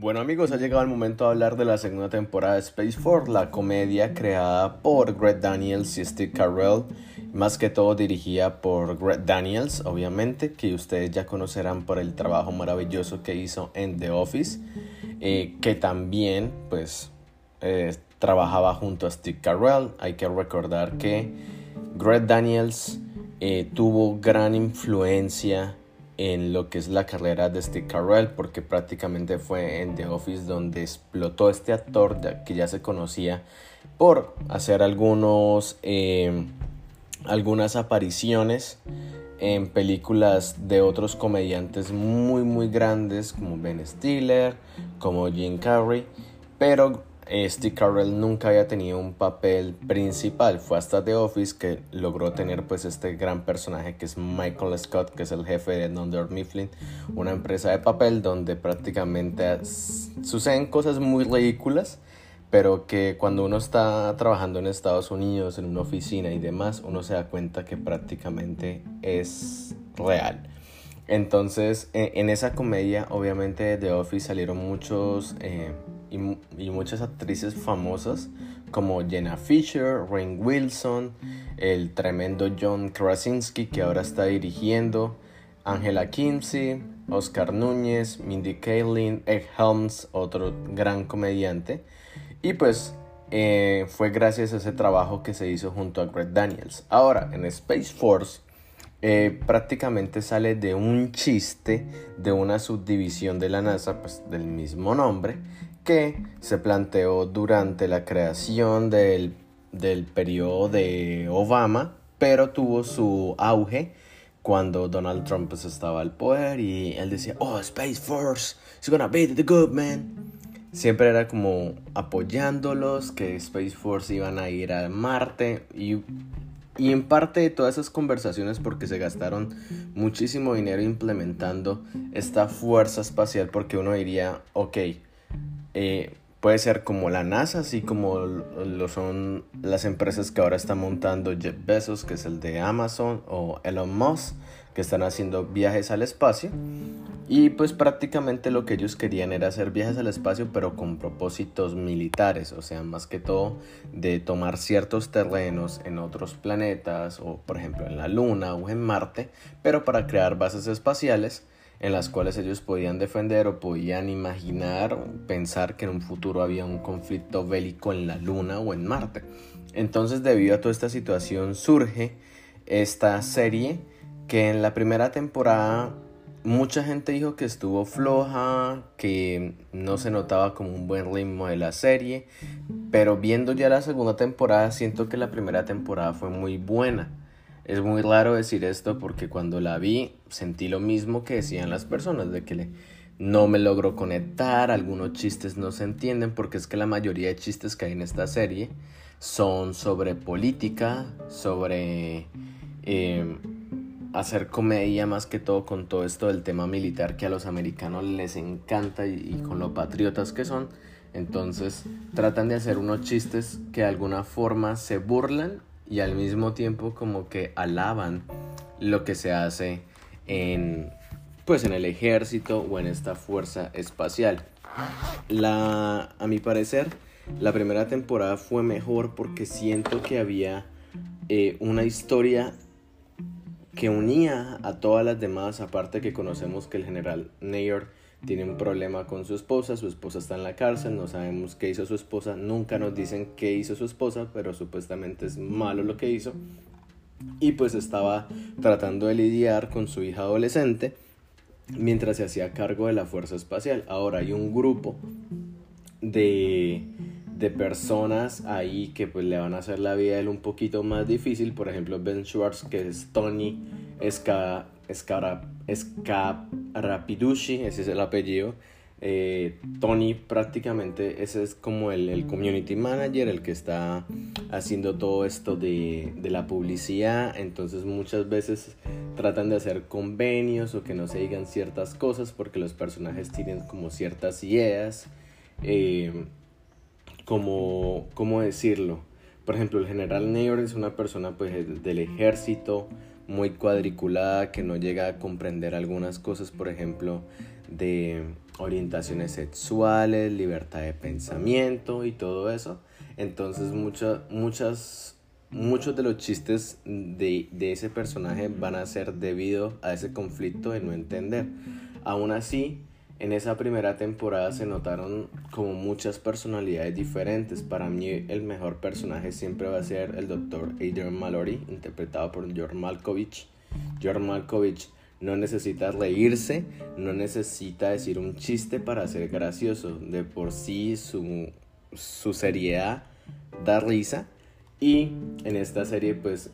Bueno amigos, ha llegado el momento de hablar de la segunda temporada de Space Force, la comedia creada por Greg Daniels y Steve Carell más que todo dirigida por Greg Daniels, obviamente, que ustedes ya conocerán por el trabajo maravilloso que hizo en The Office, eh, que también pues eh, trabajaba junto a Steve Carell. Hay que recordar que Greg Daniels eh, tuvo gran influencia en lo que es la carrera de Steve Carell porque prácticamente fue en The Office donde explotó este actor que ya se conocía por hacer algunos algunas apariciones en películas de otros comediantes muy muy grandes como Ben Stiller, como Jim Carrey, pero Steve Carell nunca había tenido un papel principal. Fue hasta The Office que logró tener pues este gran personaje que es Michael Scott, que es el jefe de Dunder Mifflin, una empresa de papel donde prácticamente suceden cosas muy ridículas pero que cuando uno está trabajando en Estados Unidos, en una oficina y demás, uno se da cuenta que prácticamente es real. Entonces, e, en, esa comedia, obviamente de The Office salieron muchos eh, y, muchas actrices famosas como Jenna Fisher, Rain Wilson, el tremendo John Krasinski que ahora está dirigiendo, Angela Kinsey, Oscar Núñez, Mindy Kaling, Ed Helms, otro gran comediante. Y pues eh, fue gracias a ese trabajo que se hizo junto a Greg Daniels. Ahora, en Space Force eh, prácticamente sale de un chiste de una subdivisión de la NASA, pues del mismo nombre, que se planteó durante la creación del, del periodo de Obama, pero tuvo su auge cuando Donald Trump pues, estaba al poder y él decía, oh, Space Force, it's gonna be the good man siempre era como apoyándolos, que Space Force iban a ir a Marte y, y en parte de todas esas conversaciones porque se gastaron muchísimo dinero implementando esta fuerza espacial porque uno diría, ok, eh, puede ser como la NASA, así como lo son las empresas que ahora están montando Jeff Bezos, que es el de Amazon, o Elon Musk, que están haciendo viajes al espacio. Y pues prácticamente lo que ellos querían era hacer viajes al espacio pero con propósitos militares, o sea, más que todo de tomar ciertos terrenos en otros planetas o por ejemplo en la Luna o en Marte, pero para crear bases espaciales en las cuales ellos podían defender o podían imaginar, pensar que en un futuro había un conflicto bélico en la Luna o en Marte. Entonces debido a toda esta situación surge esta serie que en la primera temporada mucha gente dijo que estuvo floja, que no se notaba como un buen ritmo de la serie, pero viendo ya la segunda temporada siento que la primera temporada fue muy buena. Es muy raro decir esto porque cuando la vi sentí lo mismo que decían las personas, de que no me logro conectar, algunos chistes no se entienden porque es que la mayoría de chistes que hay en esta serie son sobre política, sobre... Eh, hacer comedia más que todo con todo esto del tema militar que a los americanos les encanta y, con lo patriotas que son. Entonces tratan de hacer unos chistes que de alguna forma se burlan y al mismo tiempo como que alaban lo que se hace en pues en el ejército o en esta fuerza espacial. La a mi parecer la primera temporada fue mejor porque siento que había eh, una historia que unía a todas las demás, aparte que conocemos que el general Nayer tiene un problema con su esposa, su esposa está en la cárcel, no sabemos qué hizo su esposa, nunca nos dicen qué hizo su esposa, pero supuestamente es malo lo que hizo. Y pues estaba tratando de lidiar con su hija adolescente mientras se hacía cargo de la Fuerza Espacial. Ahora hay un grupo de de personas ahí que pues le van a hacer la vida a él un poquito más difícil. Por ejemplo, Ben Schwartz, que es Tony Esca, Escara, Escarapiducci, ese es el apellido. Eh, Tony prácticamente ese es como el, community manager, el que está haciendo todo esto de, de, la publicidad. Entonces muchas veces tratan de hacer convenios o que no se digan ciertas cosas porque los personajes tienen como ciertas ideas. Eh, como, ¿cómo decirlo? Por ejemplo, el general Neyor es una persona pues, del ejército muy cuadriculada que no llega a comprender algunas cosas, por ejemplo, de orientaciones sexuales, libertad de pensamiento y todo eso. Entonces muchas muchas, muchos de los chistes de, de ese personaje van a ser debido a ese conflicto de no entender. Aún así, en esa primera temporada se notaron como muchas personalidades diferentes. Para mí el mejor personaje siempre va a ser el doctor Adrian Mallory, interpretado por George Malkovich. George Malkovich no necesita reírse, no necesita decir un chiste para ser gracioso. De por sí su, su seriedad da risa. Y en esta serie pues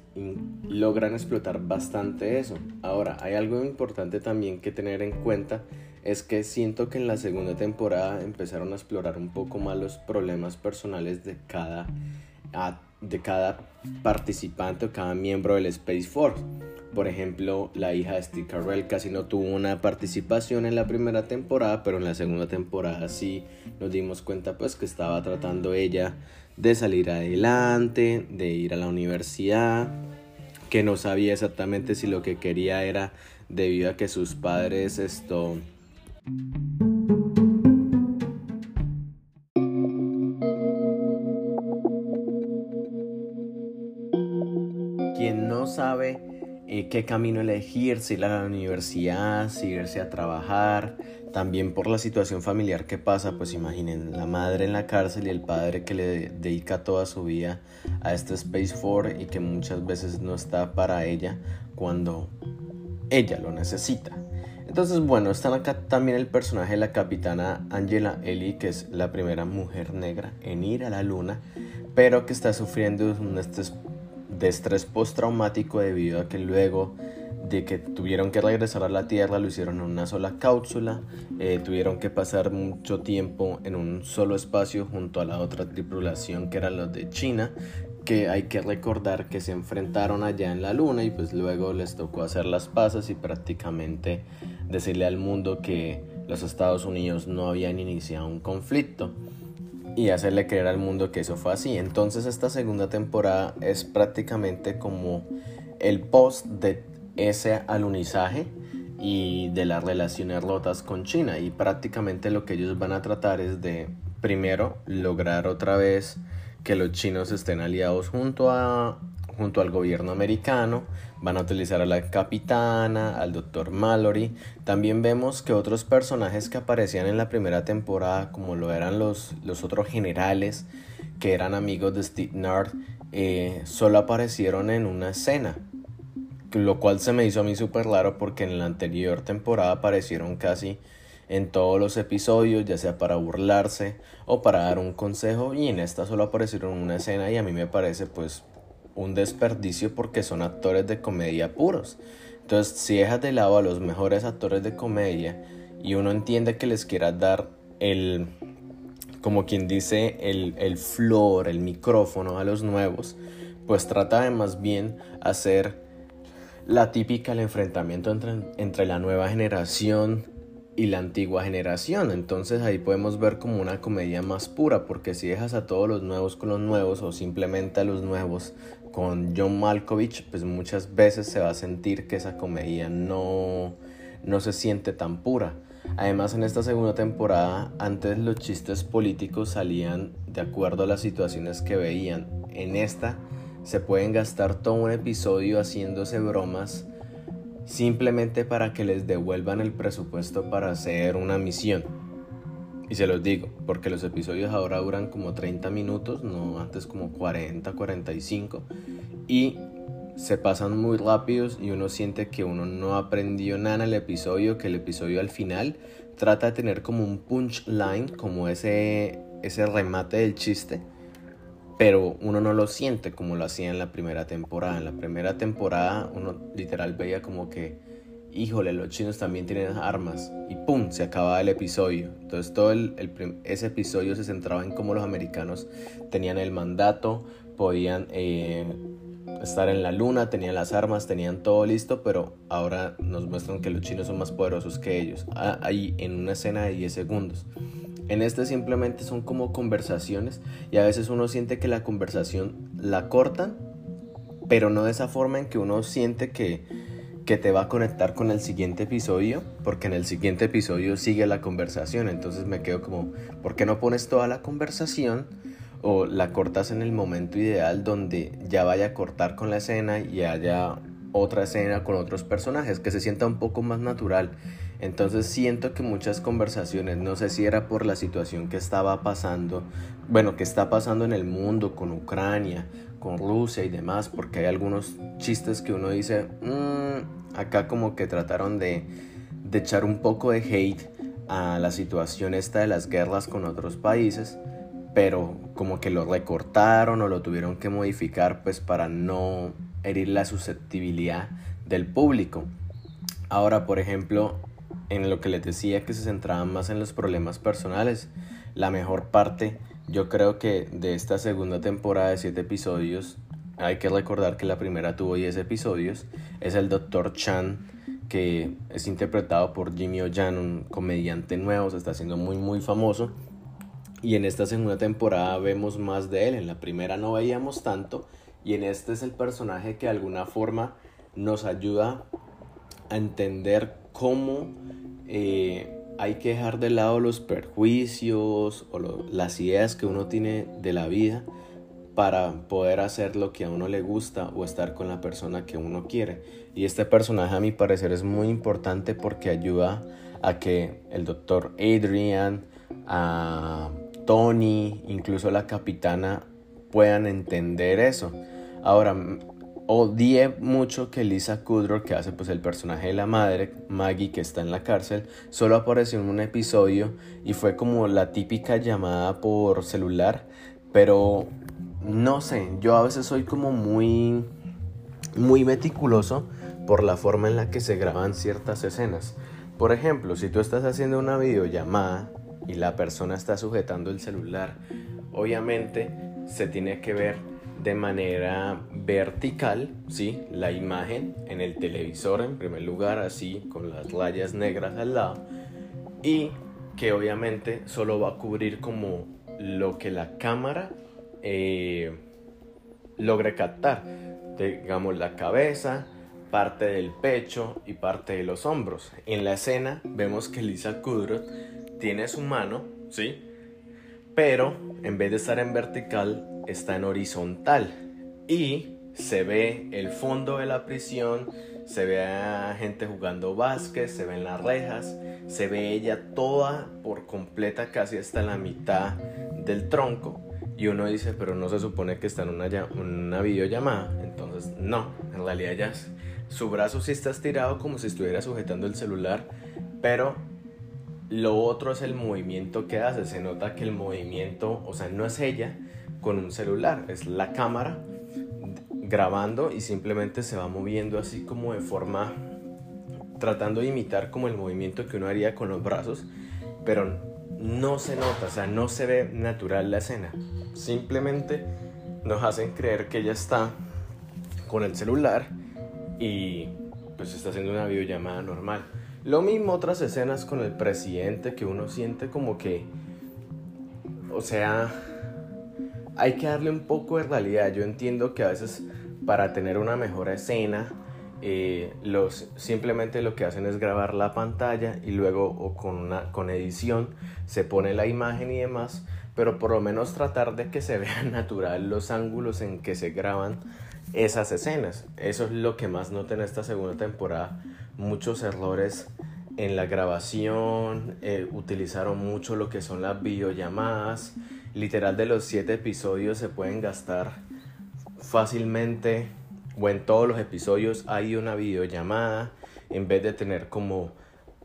logran explotar bastante eso. Ahora, hay algo importante también que tener en cuenta es que siento que en la segunda temporada empezaron a explorar un poco más los problemas personales de cada, de cada participante o cada miembro del Space Force. Por ejemplo, la hija de Steve Carell casi no tuvo una participación en la primera temporada, pero en la segunda temporada sí nos dimos cuenta pues que estaba tratando ella de salir adelante, de ir a la universidad, que no sabía exactamente si lo que quería era debido a que sus padres esto quien no sabe eh, qué camino elegir, si ir a la universidad, si irse a trabajar, también por la situación familiar que pasa, pues imaginen la madre en la cárcel y el padre que le dedica toda su vida a este Space Force y que muchas veces no está para ella cuando ella lo necesita. Entonces, bueno, está acá también el personaje de la capitana Angela Ellie, que es la primera mujer negra en ir a la luna, pero que está sufriendo un estrés, de estrés postraumático debido a que luego de que tuvieron que regresar a la Tierra, lo hicieron en una sola cápsula, eh, tuvieron que pasar mucho tiempo en un solo espacio junto a la otra tripulación que era los de China, que hay que recordar que se enfrentaron allá en la Luna y pues luego les tocó hacer las pasas y prácticamente decirle al mundo que los Estados Unidos no habían iniciado un conflicto y hacerle creer al mundo que eso fue así. Entonces esta segunda temporada es prácticamente como el post de ese alunizaje y de las relaciones rotas con China y prácticamente lo que ellos van a tratar es de primero lograr otra vez que los chinos estén aliados junto a junto al gobierno americano, van a utilizar a la capitana, al doctor Mallory. También vemos que otros personajes que aparecían en la primera temporada, como lo eran los, los otros generales que eran amigos de Steve Nard, eh, solo aparecieron en una escena. Lo cual se me hizo a mí súper raro porque en la anterior temporada aparecieron casi en todos los episodios, ya sea para burlarse o para dar un consejo, y en esta solo aparecieron una escena y a mí me parece pues un desperdicio porque son actores de comedia puros. Entonces, si dejas de lado a los mejores actores de comedia y uno entiende que les quieras dar el, como quien dice, el, el flor, el micrófono a los nuevos, pues trata de más bien hacer la típica el enfrentamiento entre, entre la nueva generación y la antigua generación. Entonces ahí podemos ver como una comedia más pura, porque si dejas a todos los nuevos con los nuevos o simplemente a los nuevos con John Malkovich, pues muchas veces se va a sentir que esa comedia no, no se siente tan pura. Además, en esta segunda temporada, antes los chistes políticos salían de acuerdo a las situaciones que veían. En esta se pueden gastar todo un episodio haciéndose bromas simplemente para que les devuelvan el presupuesto para hacer una misión. Y se los digo, porque los episodios ahora duran como 30 minutos, no antes como 40, 45. Y se pasan muy rápidos y uno siente que uno no aprendió nada en el episodio, que el episodio al final trata de tener como un punchline, como ese, ese remate del chiste, pero uno no lo siente como lo hacía en la primera temporada. En la primera temporada uno literal veía como que híjole, los chinos también tienen armas. Y ¡pum! Se acababa el episodio. Entonces todo ese episodio se centraba en cómo los americanos tenían el mandato, podían eh, estar en la luna, tenían las armas, tenían todo listo, pero ahora nos muestran que los chinos son más poderosos que ellos. Ah, ahí en una escena de 10 segundos. En este simplemente son como conversaciones y a veces uno siente que la conversación la cortan, pero no de esa forma en que uno siente que, que te va a conectar con el siguiente episodio, porque en el siguiente episodio sigue la conversación. Entonces me quedo como, ¿por qué no pones toda la conversación? o la cortas en el momento ideal donde ya vaya a cortar con la escena y haya otra escena con otros personajes, que se sienta un poco más natural. Entonces siento que muchas conversaciones, no sé si era por la situación que estaba pasando, bueno, que está pasando en el mundo con Ucrania, con Rusia y demás, porque hay algunos chistes que uno dice, mm, acá como que trataron de, de echar un poco de hate a la situación esta de las guerras con otros países pero como que lo recortaron o lo tuvieron que modificar pues para no herir la susceptibilidad del público. Ahora, por ejemplo, en lo que les decía que se centraban más en los problemas personales, la mejor parte yo creo que de esta segunda temporada de 7 episodios, hay que recordar que la primera tuvo 10 episodios, es el Dr. Chan, que es interpretado por Jimmy O'Jan, un comediante nuevo, se está haciendo muy muy famoso y en esta segunda temporada vemos más de él. En la primera no veíamos tanto. Y en este es el personaje que de alguna forma nos ayuda a entender cómo eh, hay que dejar de lado los perjuicios o las ideas que uno tiene de la vida para poder hacer lo que a uno le gusta o estar con la persona que uno quiere. Y este personaje a mi parecer es muy importante porque ayuda a que el doctor Adrian, a Tony, incluso la capitana puedan entender eso. Ahora, odié mucho que Lisa Kudrow, que hace pues el personaje de la madre, Maggie, que está en la cárcel, solo apareció en un episodio y fue como la típica llamada por celular, pero no sé, yo a veces soy como muy muy meticuloso por la forma en la que se graban ciertas escenas. Por ejemplo, si tú estás haciendo una videollamada y la persona está sujetando el celular, obviamente se tiene que ver de manera vertical, ¿sí? La imagen en el televisor en primer lugar, así con las rayas negras al lado y que obviamente solo va a cubrir como lo que la cámara eh, logre captar, digamos la cabeza, parte del pecho y parte de los hombros. En la escena vemos que Lisa Kudrow tiene su mano, ¿sí? Pero en vez de estar en vertical, está en horizontal. Y se ve el fondo de la prisión, se ve a gente jugando básquet, se ven las rejas, se ve ella toda por completa, casi hasta la mitad del tronco. Y uno dice, pero no se supone que está en una, una videollamada. Entonces, no, en realidad ya su brazo sí está estirado como si estuviera sujetando el celular, pero lo otro es el movimiento que hace. Se nota que el movimiento, o sea, no es ella con un celular, es la cámara grabando y simplemente se va moviendo así como de forma tratando de imitar como el movimiento que uno haría con los brazos, pero no se nota, o sea, no se ve natural la escena. Simplemente nos hacen creer que ella está con el celular y pues está haciendo una videollamada normal. Lo mismo otras escenas con el presidente que uno siente como que, o sea, hay que darle un poco de realidad. Yo entiendo que a veces para tener una mejor escena, eh, los, simplemente lo que hacen es grabar la pantalla y luego o con, una, con edición se pone la imagen y demás, pero por lo menos tratar de que se vean natural los ángulos en que se graban esas escenas. Eso es lo que más noté en esta segunda temporada muchos errores en la grabación, eh, utilizaron mucho lo que son las videollamadas. Literal de los siete episodios se pueden gastar fácilmente o en todos los episodios hay una videollamada en vez de tener como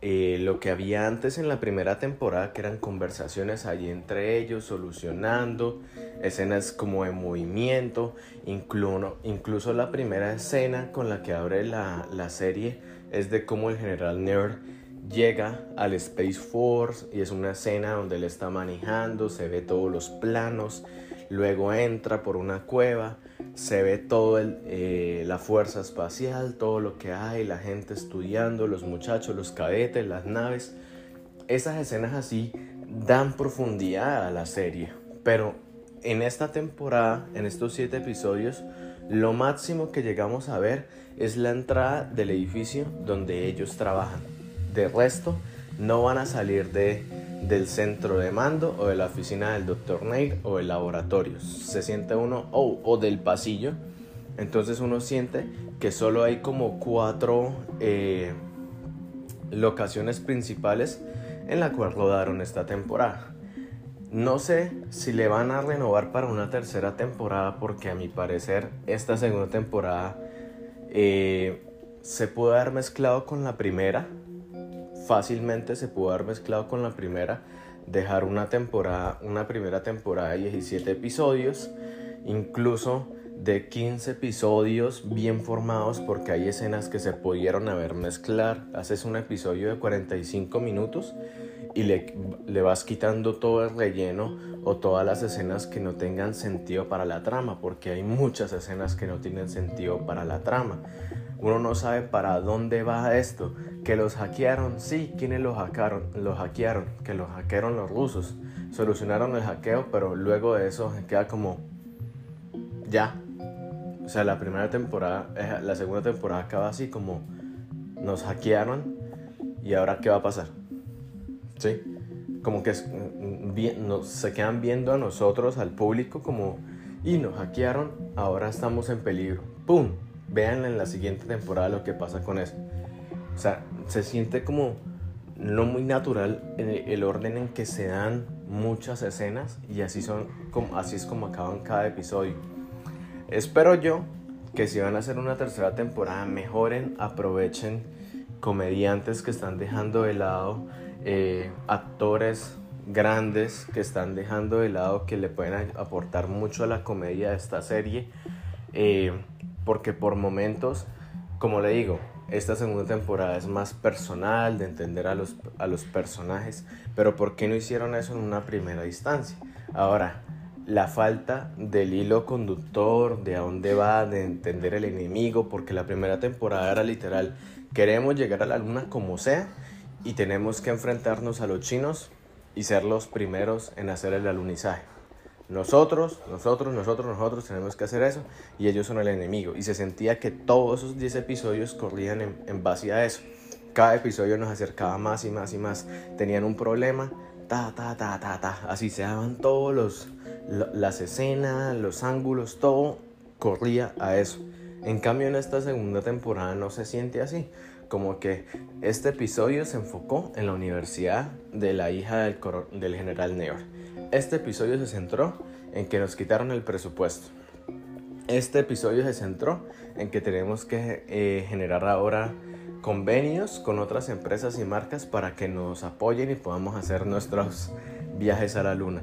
eh, lo que había antes en la primera temporada, que eran conversaciones allí entre ellos, solucionando, escenas como de movimiento, incluso, incluso la primera escena con la que abre la, la serie es de cómo el general Nerd llega al Space Force y es una escena donde él está manejando, se ve todos los planos, luego entra por una cueva, se ve todo eh, la fuerza espacial, todo lo que hay, la gente estudiando, los muchachos, los cadetes, las naves. Esas escenas así dan profundidad a la serie, pero en esta temporada, en estos siete episodios, lo máximo que llegamos a ver es la entrada del edificio donde ellos trabajan. De resto, no van a salir de, del centro de mando o de la oficina del Dr. Neil o el laboratorio. Se siente uno, o del pasillo. Entonces uno siente que solo hay como cuatro eh, locaciones principales en la cual rodaron esta temporada. No sé si le van a renovar para una tercera temporada porque a mi parecer esta segunda temporada eh, se pudo haber mezclado con la primera. Fácilmente se pudo haber mezclado con la primera. Dejar una temporada, una primera temporada de 17 episodios, incluso de 15 episodios bien formados porque hay escenas que se pudieron haber mezclar. Haces un episodio de 45 minutos y le, le, vas quitando todo el relleno o todas las escenas que no tengan sentido para la trama, porque hay muchas escenas que no tienen sentido para la trama. Uno no sabe para dónde va esto. Que los hackearon, sí, ¿quiénes los hackearon? Los hackearon, que los hackearon los rusos. Solucionaron el hackeo, pero luego de eso queda como ya. O sea, la primera temporada, la segunda temporada acaba así como nos hackearon y ahora qué va a pasar. ¿sí? Como que mm, se quedan viendo a nosotros, al público, como, y nos hackearon, ahora estamos en peligro. ¡Pum! Vean en la siguiente temporada lo que pasa con eso. O sea, se siente como no muy natural el orden en que se dan muchas escenas y así, son, así es como acaban cada episodio. Espero yo que si van a hacer una tercera temporada mejoren, aprovechen comediantes que están dejando de lado eh, actores grandes que están dejando de lado que le pueden aportar mucho a la comedia de esta serie eh, porque por momentos como le digo esta segunda temporada es más personal de entender a los, a los personajes pero ¿por qué no hicieron eso en una primera instancia? ahora la falta del hilo conductor, de a dónde va, de entender el enemigo, porque la primera temporada era literal, queremos llegar a la luna como sea, y tenemos que enfrentarnos a los chinos y ser los primeros en hacer el alunizaje. Nosotros, nosotros, nosotros, nosotros tenemos que hacer eso y ellos son el enemigo. Y se sentía que todos esos 10 episodios corrían en, base a eso. Cada episodio nos acercaba más y más y más. Tenían un problema, ta, ta, ta, ta, ta. Así se daban todos los, las escenas, los ángulos, todo corría a eso. En cambio en esta segunda temporada no se siente así como que este episodio se enfocó en la universidad de la hija del, del general Neur. Este episodio se centró en que nos quitaron el presupuesto. Este episodio se centró en que tenemos que eh, generar ahora convenios con otras empresas y marcas para que nos apoyen y podamos hacer nuestros viajes a la luna.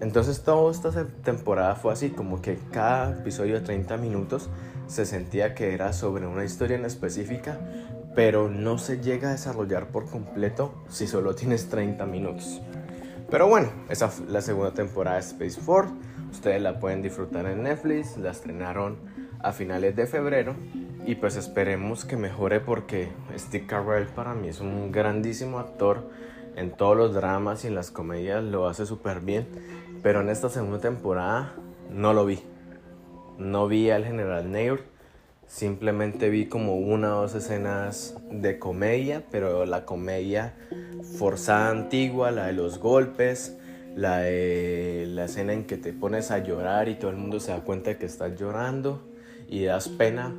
Entonces toda esta temporada fue así, como que cada episodio de 30 minutos se sentía que era sobre una historia en específica, pero no se llega a desarrollar por completo si solo tienes 30 minutos. Pero bueno, esa es la segunda temporada de Space Force. Ustedes la pueden disfrutar en Netflix. La estrenaron a finales de febrero. Y pues esperemos que mejore porque Steve Carell para mí es un grandísimo actor. En todos los dramas y en las comedias lo hace súper bien. Pero en esta segunda temporada no lo vi. No vi al general Nair Simplemente vi como una o dos escenas de comedia, pero la comedia forzada antigua, la de los golpes, la de la escena en que te pones a llorar y todo el mundo se da cuenta de que estás llorando y das pena.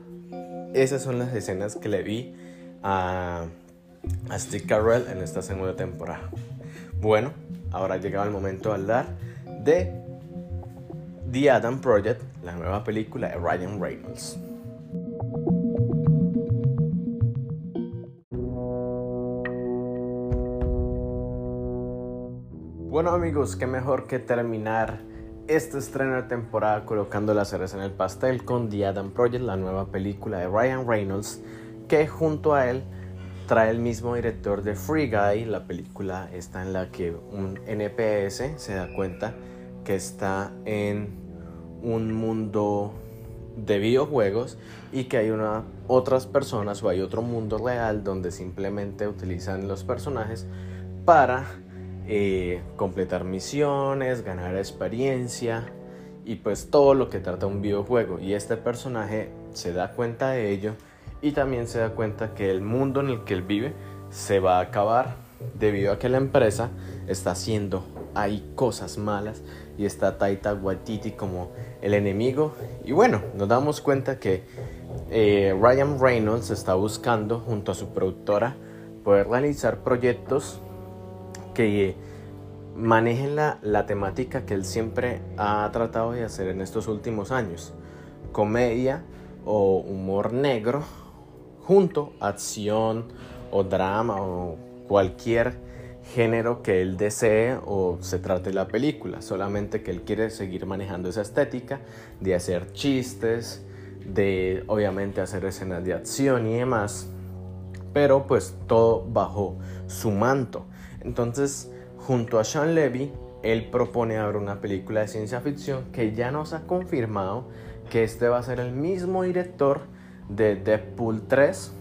Esas son las escenas que le vi a, a Steve Carell en esta segunda temporada. Bueno, ahora ha llegado el momento de hablar de The Adam Project, la nueva película de Ryan Reynolds. Bueno amigos, qué mejor que terminar este estreno de temporada colocando las cereza en el pastel con The Adam Project, la nueva película de Ryan Reynolds, que junto a él trae el mismo director de Free Guy, la película está en la que un NPS se da cuenta que está en un mundo de videojuegos y que hay una, otras personas o hay otro mundo real donde simplemente utilizan los personajes para eh, completar misiones, ganar experiencia y pues todo lo que trata un videojuego. Y este personaje se da cuenta de ello y también se da cuenta que el mundo en el que él vive se va a acabar debido a que la empresa está haciendo hay cosas malas y está Taita Waititi como el enemigo. Y bueno, nos damos cuenta que eh, Ryan Reynolds está buscando junto a su productora poder realizar proyectos que manejen la, la temática que él siempre ha tratado de hacer en estos últimos años. Comedia o humor negro junto a acción o drama o cualquier género que él desee o se trate la película, solamente que él quiere seguir manejando esa estética de hacer chistes, de obviamente hacer escenas de acción y demás, pero pues todo bajo su manto. Entonces, junto a Sean Levy, él propone ahora una película de ciencia ficción que ya nos ha confirmado que este va a ser el mismo director de Deadpool 3,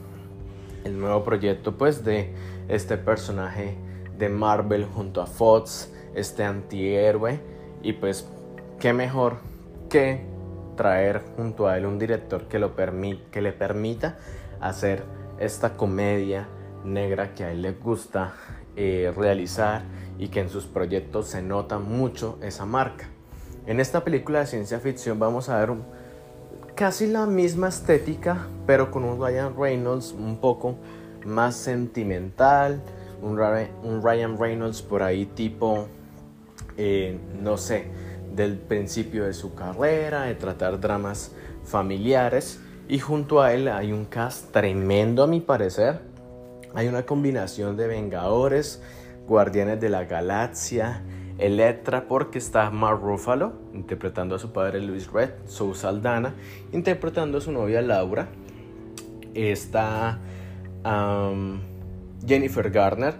el nuevo proyecto pues de este personaje de Marvel junto a Fox, este antihéroe. Y pues, qué mejor que traer junto a él un director que, lo que le permita hacer esta comedia negra que a él le gusta eh, realizar y que en sus proyectos se nota mucho esa marca. En esta película de ciencia ficción vamos a ver casi la misma estética, pero con un Ryan Reynolds un poco más sentimental, un, Ryan Reynolds por ahí tipo, eh, no sé, del principio de su carrera, de tratar dramas familiares. Y junto a él hay un cast tremendo a mi parecer. Hay una combinación de Vengadores, Guardianes de la Galaxia, Electra porque está Mark Ruffalo interpretando a su padre Luis Red, Sue Saldana interpretando a su novia Laura. Está Jennifer Garner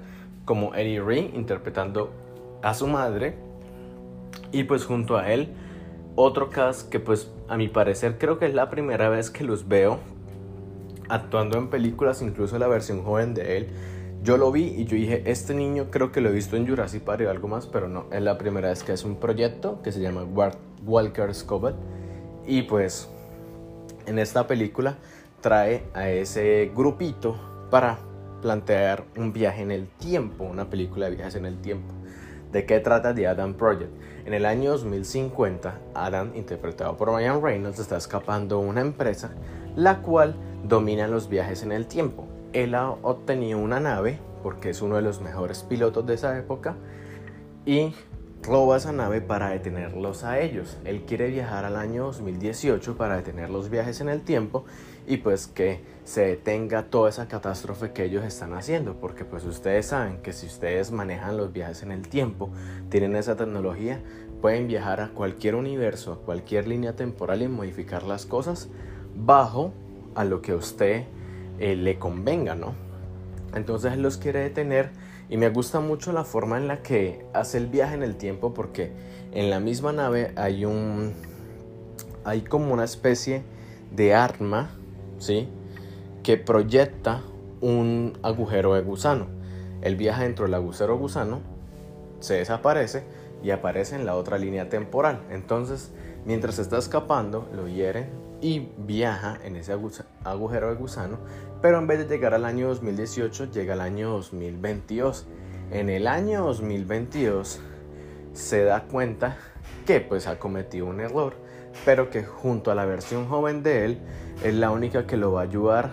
como Eddie Ring interpretando a su madre y pues junto a él otro cast que pues a mi parecer creo que es la primera vez que los veo actuando en películas, incluso la versión joven de él. Yo lo vi y yo dije, este niño creo que lo he visto en Jurassic Park o algo más, pero no, es la primera vez que es un proyecto que se llama Walker Scott y pues en esta película trae a ese grupito para plantear un viaje en el tiempo, una película de viajes en el tiempo. ¿De qué trata The Adam Project? En el año 2050, Adam, interpretado por Ryan Reynolds, está escapando de una empresa la cual domina los viajes en el tiempo. Él ha obtenido una nave porque es uno de los mejores pilotos de esa época y roba esa nave para detenerlos a ellos. Él quiere viajar al año 2018 para detener los viajes en el tiempo y pues que se detenga toda esa catástrofe que ellos están haciendo, porque pues ustedes saben que si ustedes manejan los viajes en el tiempo, tienen esa tecnología, pueden viajar a cualquier universo, a cualquier línea temporal y modificar las cosas bajo a lo que a usted eh, le convenga, ¿no? Entonces él los quiere detener y me gusta mucho la forma en la que hace el viaje en el tiempo porque en la misma nave hay un hay como una especie de arma, ¿sí? que proyecta un agujero de gusano. Él viaja dentro del agujero gusano, se desaparece y aparece en la otra línea temporal. Entonces, mientras está escapando, lo hiere y viaja en ese agujero de gusano, pero en vez de llegar al año 2018, llega al año 2022. En el año 2022 se da cuenta que pues ha cometido un error, pero que junto a la versión joven de él es la única que lo va a ayudar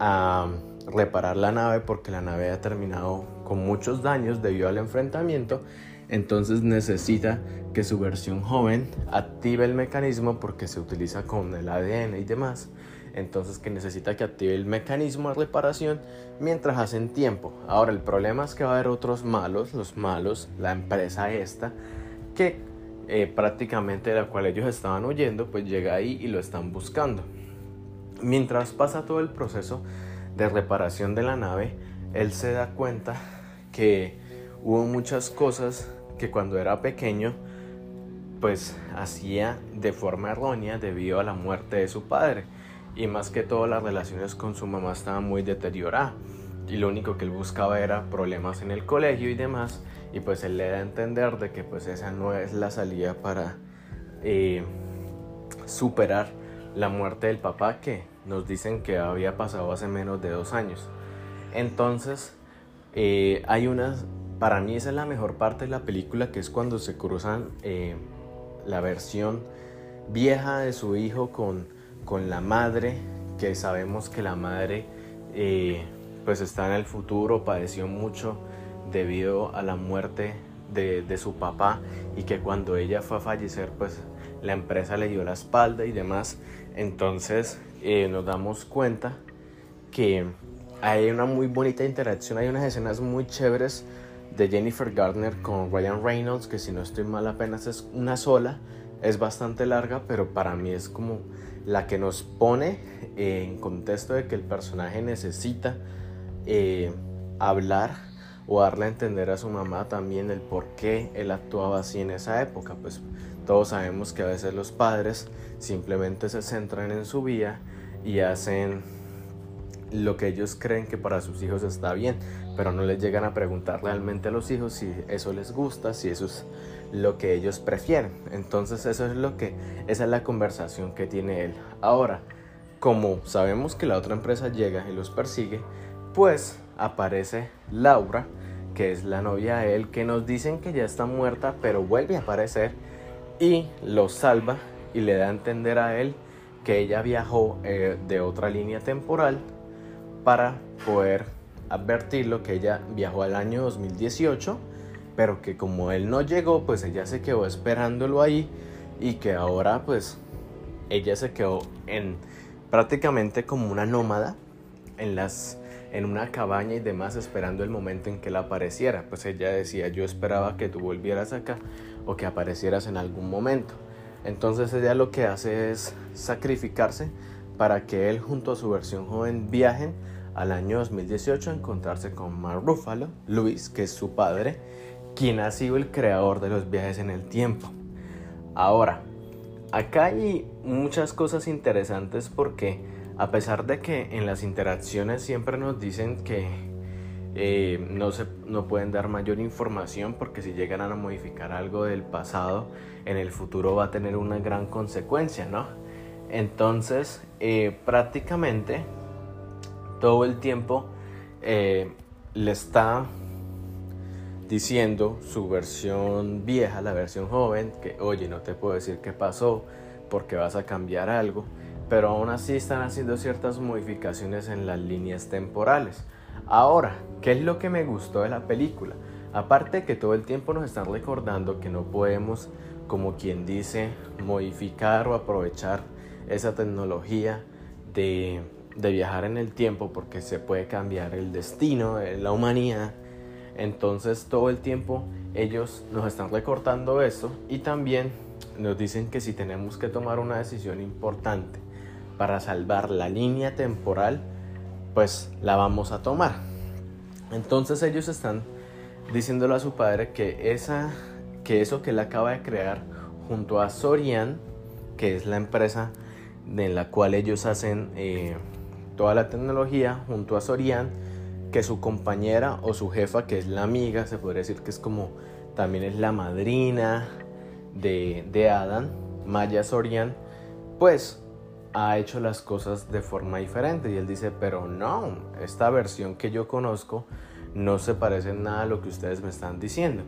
a reparar la nave porque la nave ha terminado con muchos daños debido al enfrentamiento entonces necesita que su versión joven active el mecanismo porque se utiliza con el ADN y demás. entonces que necesita que active el mecanismo de reparación mientras hacen tiempo. Ahora el problema es que va a haber otros malos, los malos, la empresa esta, que eh, prácticamente de la cual ellos estaban huyendo, pues llega ahí y lo están buscando. Mientras pasa todo el proceso de reparación de la nave, él se da cuenta que hubo muchas cosas que cuando era pequeño pues hacía de forma errónea debido a la muerte de su padre. Y más que todo las relaciones con su mamá estaban muy deterioradas. Y lo único que él buscaba era problemas en el colegio y demás. Y pues él le da a entender de que pues esa no es la salida para eh, superar la muerte del papá que nos dicen que había pasado hace menos de dos años. Entonces eh, hay unas para mí esa es la mejor parte de la película que es cuando se cruzan eh, la versión vieja de su hijo con, con la madre que sabemos que la madre pues está en el futuro padeció mucho debido a la muerte de, su papá y que cuando ella fue a fallecer pues la empresa le dio la espalda y demás. Entonces eh, nos damos cuenta que hay una muy bonita interacción, hay unas escenas muy chéveres de Jennifer Gardner con Ryan Reynolds, que si no estoy mal apenas es una sola, es bastante larga, pero para mí es como la que nos pone en contexto de que el personaje necesita eh, hablar o darle a entender a su mamá también el por qué él actuaba así en esa época. Pues todos sabemos que a veces los padres simplemente se centran en su vida y hacen lo que ellos creen que para sus hijos está bien, pero no les llegan a preguntar realmente a los hijos si eso les gusta, si eso es lo que ellos prefieren. Entonces eso es lo que esa es la conversación que tiene él. Ahora, como sabemos que la otra empresa llega y los persigue, pues aparece Laura, que es la novia de él, que nos dicen que ya está muerta, pero vuelve a aparecer y lo salva y le da a entender a él que ella viajó eh, de otra línea temporal para poder advertirlo que ella viajó al año 2018, pero que como él no llegó, pues ella se quedó esperándolo ahí y que ahora pues ella se quedó en prácticamente como una nómada en las en una cabaña y demás esperando el momento en que él apareciera. Pues ella decía, yo esperaba que tú volvieras acá o que aparecieras en algún momento. Entonces ella lo que hace es sacrificarse para que él junto a su versión joven viajen al año 2018 a encontrarse con Mark Ruffalo, Luis, que es su padre, quien ha sido el creador de los viajes en el tiempo. Ahora, acá hay muchas cosas interesantes porque a pesar de que en las interacciones siempre nos dicen que eh, no, se, no pueden dar mayor información porque si llegan a modificar algo del pasado, en el futuro va a tener una gran consecuencia, ¿no? Entonces, eh, prácticamente todo el tiempo eh, le está diciendo su versión vieja, la versión joven, que oye, no te puedo decir qué pasó porque vas a cambiar algo pero aún así están haciendo ciertas modificaciones en las líneas temporales. Ahora, ¿qué es lo que me gustó de la película? Aparte que todo el tiempo nos están recordando que no podemos, como quien dice, modificar o aprovechar esa tecnología de, de viajar en el tiempo porque se puede cambiar el destino de la humanidad. Entonces todo el tiempo ellos nos están recortando eso y también nos dicen que si tenemos que tomar una decisión importante para salvar la línea temporal, pues la vamos a tomar. Entonces ellos están diciéndole a su padre que, esa, que eso que él acaba de crear junto a Sorian, que es la empresa en la cual ellos hacen eh, toda la tecnología, junto a Sorian, que su compañera o su jefa, que es la amiga, se podría decir que es como también es la madrina de, de Adam, Maya Sorian, pues ha hecho las cosas de forma diferente. Y él dice, pero no, esta versión que yo conozco no se parece en nada a lo que ustedes me están diciendo.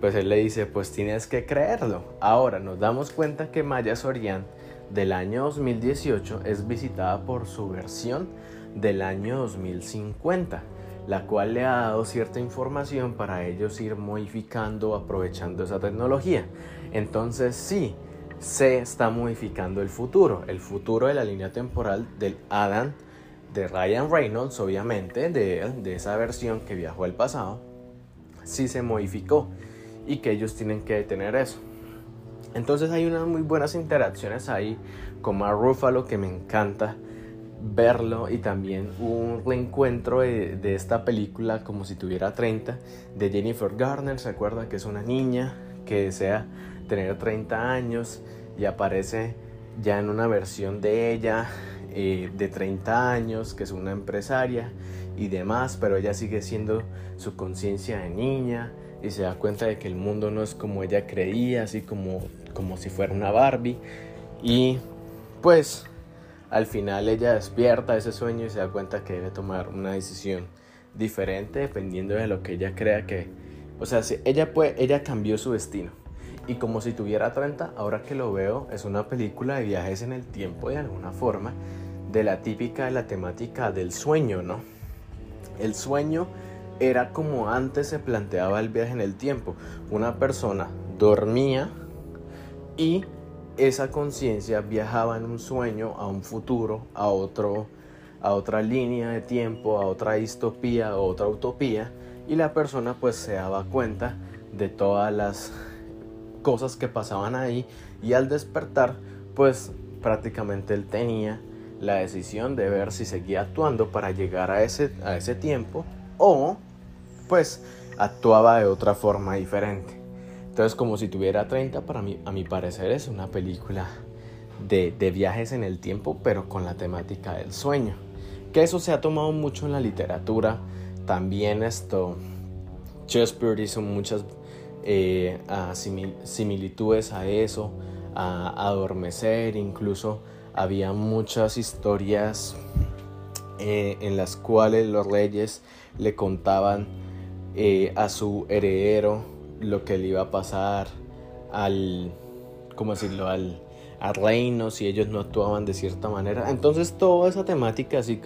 Pues él le dice, pues tienes que creerlo. Ahora nos damos cuenta que Maya Sorian del año 2018 es visitada por su versión del año 2050, la cual le ha dado cierta información para ellos ir modificando, aprovechando esa tecnología. Entonces sí, se está modificando el futuro, el futuro de la línea temporal del Adam de Ryan Reynolds, obviamente, de, de esa versión que viajó al pasado, sí se modificó y que ellos tienen que detener eso. Entonces hay unas muy buenas interacciones ahí con Mark Ruffalo que me encanta verlo y también un reencuentro de, esta película como si tuviera 30 de Jennifer Garner, se acuerda que es una niña que desea tener 30 años y aparece ya en una versión de ella eh, de 30 años, que es una empresaria y demás, pero ella sigue siendo su conciencia de niña y se da cuenta de que el mundo no es como ella creía, así como, como si fuera una Barbie. Y pues al final ella despierta ese sueño y se da cuenta que debe tomar una decisión diferente dependiendo de lo que ella crea que... O sea, si ella, puede, ella cambió su destino y como si tuviera 30, ahora que lo veo, es una película de viajes en el tiempo de alguna forma, de la típica de la temática del sueño, ¿no? El sueño era como antes se planteaba el viaje en el tiempo. Una persona dormía y esa conciencia viajaba en un sueño a un futuro, a otro a otra línea de tiempo, a otra distopía, a otra utopía y la persona pues se daba cuenta de todas las cosas que pasaban ahí y al despertar pues prácticamente él tenía la decisión de ver si seguía actuando para llegar a ese, a ese tiempo o pues actuaba de otra forma diferente. Entonces como si tuviera 30 para mí, a mi parecer es una película de, viajes en el tiempo pero con la temática del sueño. Que eso se ha tomado mucho en la literatura. También esto, Shakespeare hizo muchas eh, similitudes a eso, a, adormecer, incluso había muchas historias eh, en las cuales los reyes le contaban eh, a su heredero lo que le iba a pasar al, ¿cómo decirlo?, al, al, reino si ellos no actuaban de cierta manera. Entonces toda esa temática así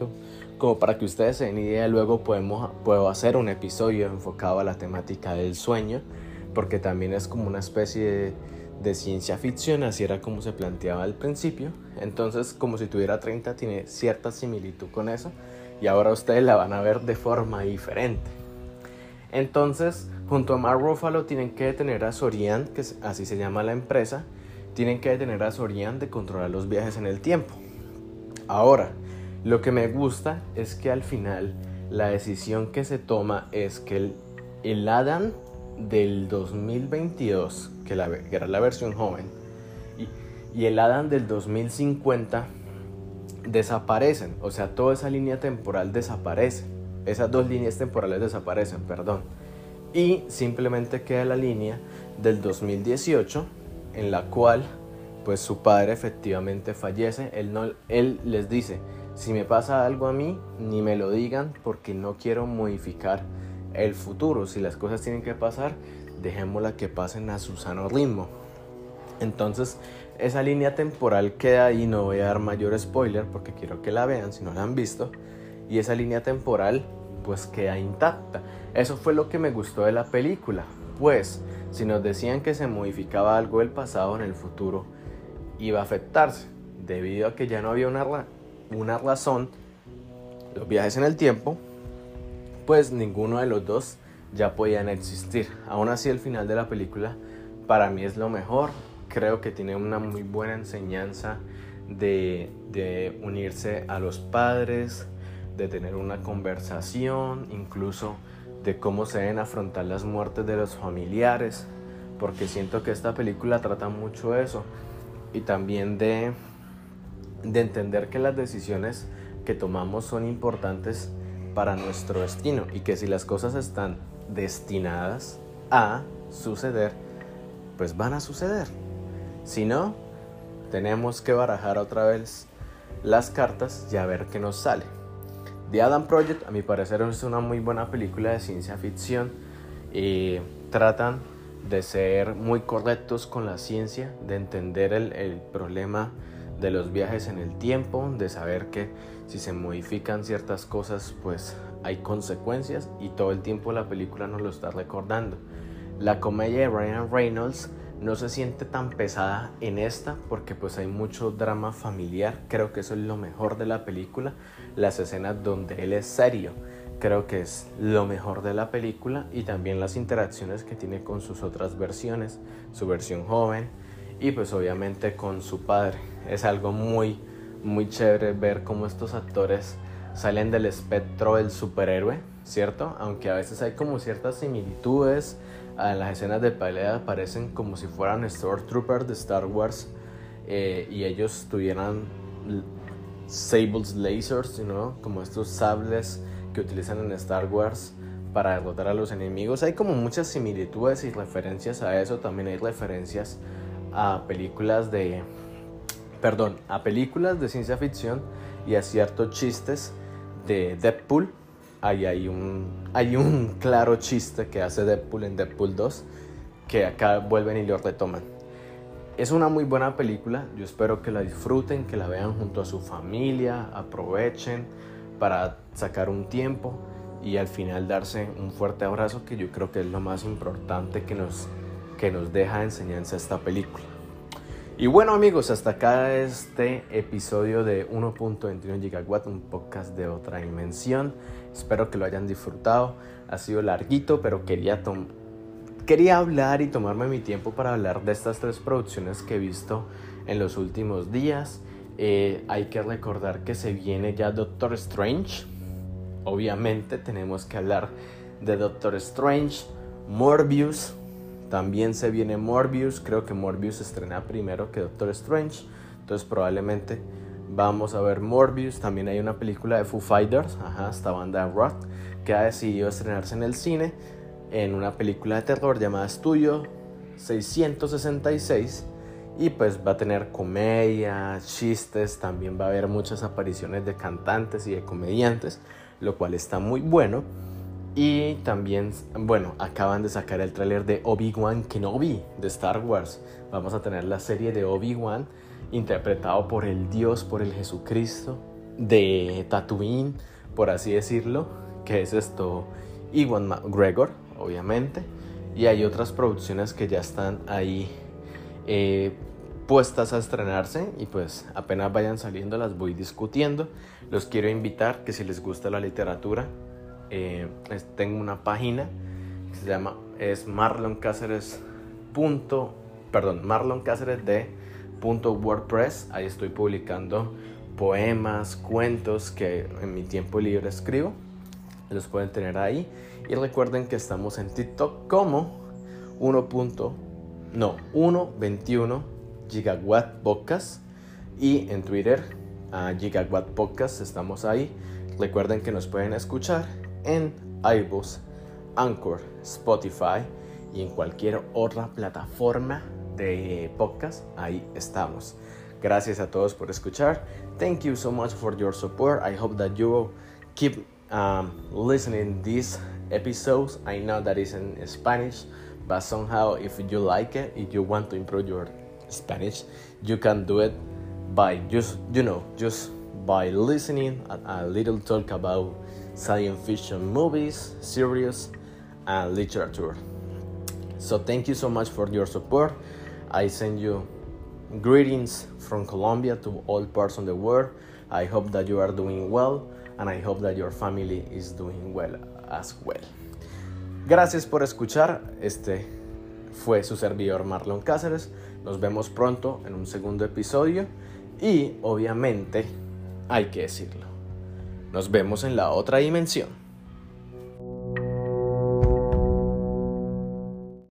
como, para que ustedes se den idea, luego podemos, puedo hacer un episodio enfocado a la temática del sueño porque también es como una especie de, ciencia ficción, así era como se planteaba al principio. Entonces, como si tuviera 30, tiene cierta similitud con eso y ahora ustedes la van a ver de forma diferente. Entonces, junto a Mark Ruffalo tienen que detener a Sorian, que así se llama la empresa, tienen que detener a Sorian de controlar los viajes en el tiempo. Ahora, lo que me gusta es que al final la decisión que se toma es que el, Adam del 2022, que, era la versión joven, y, el Adam del 2050 desaparecen, o sea, toda esa línea temporal desaparece, esas dos líneas temporales desaparecen, perdón, y simplemente queda la línea del 2018 en la cual pues su padre efectivamente fallece, él, no, él les dice, si me pasa algo a mí, ni me lo digan porque no quiero modificar el futuro. Si las cosas tienen que pasar, dejémosla que pasen a su sano ritmo. Entonces, esa línea temporal queda ahí, no voy a dar mayor spoiler porque quiero que la vean si no la han visto. Y esa línea temporal pues queda intacta. Eso fue lo que me gustó de la película. Pues, si nos decían que se modificaba algo del pasado en el futuro, iba a afectarse. Debido a que ya no había una, una razón, los viajes en el tiempo, pues ninguno de los dos ya podían existir. Aún así el final de la película para mí es lo mejor. Creo que tiene una muy buena enseñanza de, de unirse a los padres, de tener una conversación, incluso de cómo se deben afrontar las muertes de los familiares, porque siento que esta película trata mucho eso y también de, de entender que las decisiones que tomamos son importantes para nuestro destino y que si las cosas están destinadas a suceder, pues van a suceder. Si no, tenemos que barajar otra vez las cartas y a ver qué nos sale. The Adam Project, a mi parecer, es una muy buena película de ciencia ficción y tratan de ser muy correctos con la ciencia, de entender el, el problema de los viajes en el tiempo, de saber que si se modifican ciertas cosas, pues hay consecuencias y todo el tiempo la película nos lo está recordando. La comedia de Ryan Reynolds no se siente tan pesada en esta porque pues hay mucho drama familiar. Creo que eso es lo mejor de la película. Las escenas donde él es serio. Creo que es lo mejor de la película y también las interacciones que tiene con sus otras versiones, su versión joven y pues obviamente con su padre. Es algo muy muy chévere ver cómo estos actores salen del espectro del superhéroe, ¿cierto? Aunque a veces hay como ciertas similitudes en las escenas de pelea parecen como si fueran Stormtroopers de Star Wars eh, y ellos tuvieran sables lasers, ¿no? Como estos sables que utilizan en Star Wars para derrotar a los enemigos. Hay como muchas similitudes y referencias a eso. También hay referencias a películas de, perdón, a películas de ciencia ficción y a ciertos chistes de Deadpool hay un, hay un claro chiste que hace Deadpool en Deadpool 2 que acá vuelven y lo retoman. Es una muy buena película, yo espero que la disfruten, que la vean junto a su familia, aprovechen para sacar un tiempo y al final darse un fuerte abrazo que yo creo que es lo más importante que nos, que nos deja enseñanza esta película. Y bueno amigos, hasta acá este episodio de 1.21 Gigawatt, un podcast de otra dimensión. Espero que lo hayan disfrutado. Ha sido larguito, pero quería, quería hablar y tomarme mi tiempo para hablar de estas tres producciones que he visto en los últimos días. Eh, hay que recordar que se viene ya Doctor Strange. Obviamente tenemos que hablar de Doctor Strange, Morbius, también se viene Morbius, creo que Morbius se estrena primero que Doctor Strange, entonces probablemente vamos a ver Morbius. También hay una película de Foo Fighters, ajá, esta banda de rock, que ha decidido estrenarse en el cine en una película de terror llamada Studio 666 y pues va a tener comedia, chistes, también va a haber muchas apariciones de cantantes y de comediantes, lo cual está muy bueno. Y también, bueno, acaban de sacar el tráiler de Obi-Wan Kenobi de Star Wars. Vamos a tener la serie de Obi-Wan interpretado por el Dios, por el Jesucristo de Tatooine, por así decirlo, que es esto Iwan McGregor, obviamente. Y hay otras producciones que ya están ahí eh, puestas a estrenarse y pues apenas vayan saliendo las voy discutiendo. Los quiero invitar que si les gusta la literatura, eh, tengo una página que se llama es Marlon Cáceres. Punto, perdón, Marlon Cáceres de punto WordPress. Ahí estoy publicando poemas, cuentos que en mi tiempo libre escribo. Los pueden tener ahí. Y recuerden que estamos en TikTok como 1. no, 1.21 Gigawatt Podcast. Y en Twitter a Gigawatt Podcast estamos ahí. Recuerden que nos pueden escuchar en iBooks, Anchor, Spotify y en cualquier otra plataforma de podcast. Ahí estamos. Gracias a todos por escuchar. Thank you so much for your support. I hope that you will keep um, listening these episodes. I know that is in Spanish, but somehow if you like it, if you want to improve your Spanish, you can do it by just you know just by listening a, a little talk about science fiction movies, series, and literature. So thank you so much for your support. I send you greetings from Colombia to all parts of the world. I hope that you are doing well and I hope that your family is doing well as well. Gracias por escuchar. Este fue su servidor Marlon Cáceres. Nos vemos pronto en un segundo episodio y obviamente hay que decirlo. Nos vemos en la otra dimensión.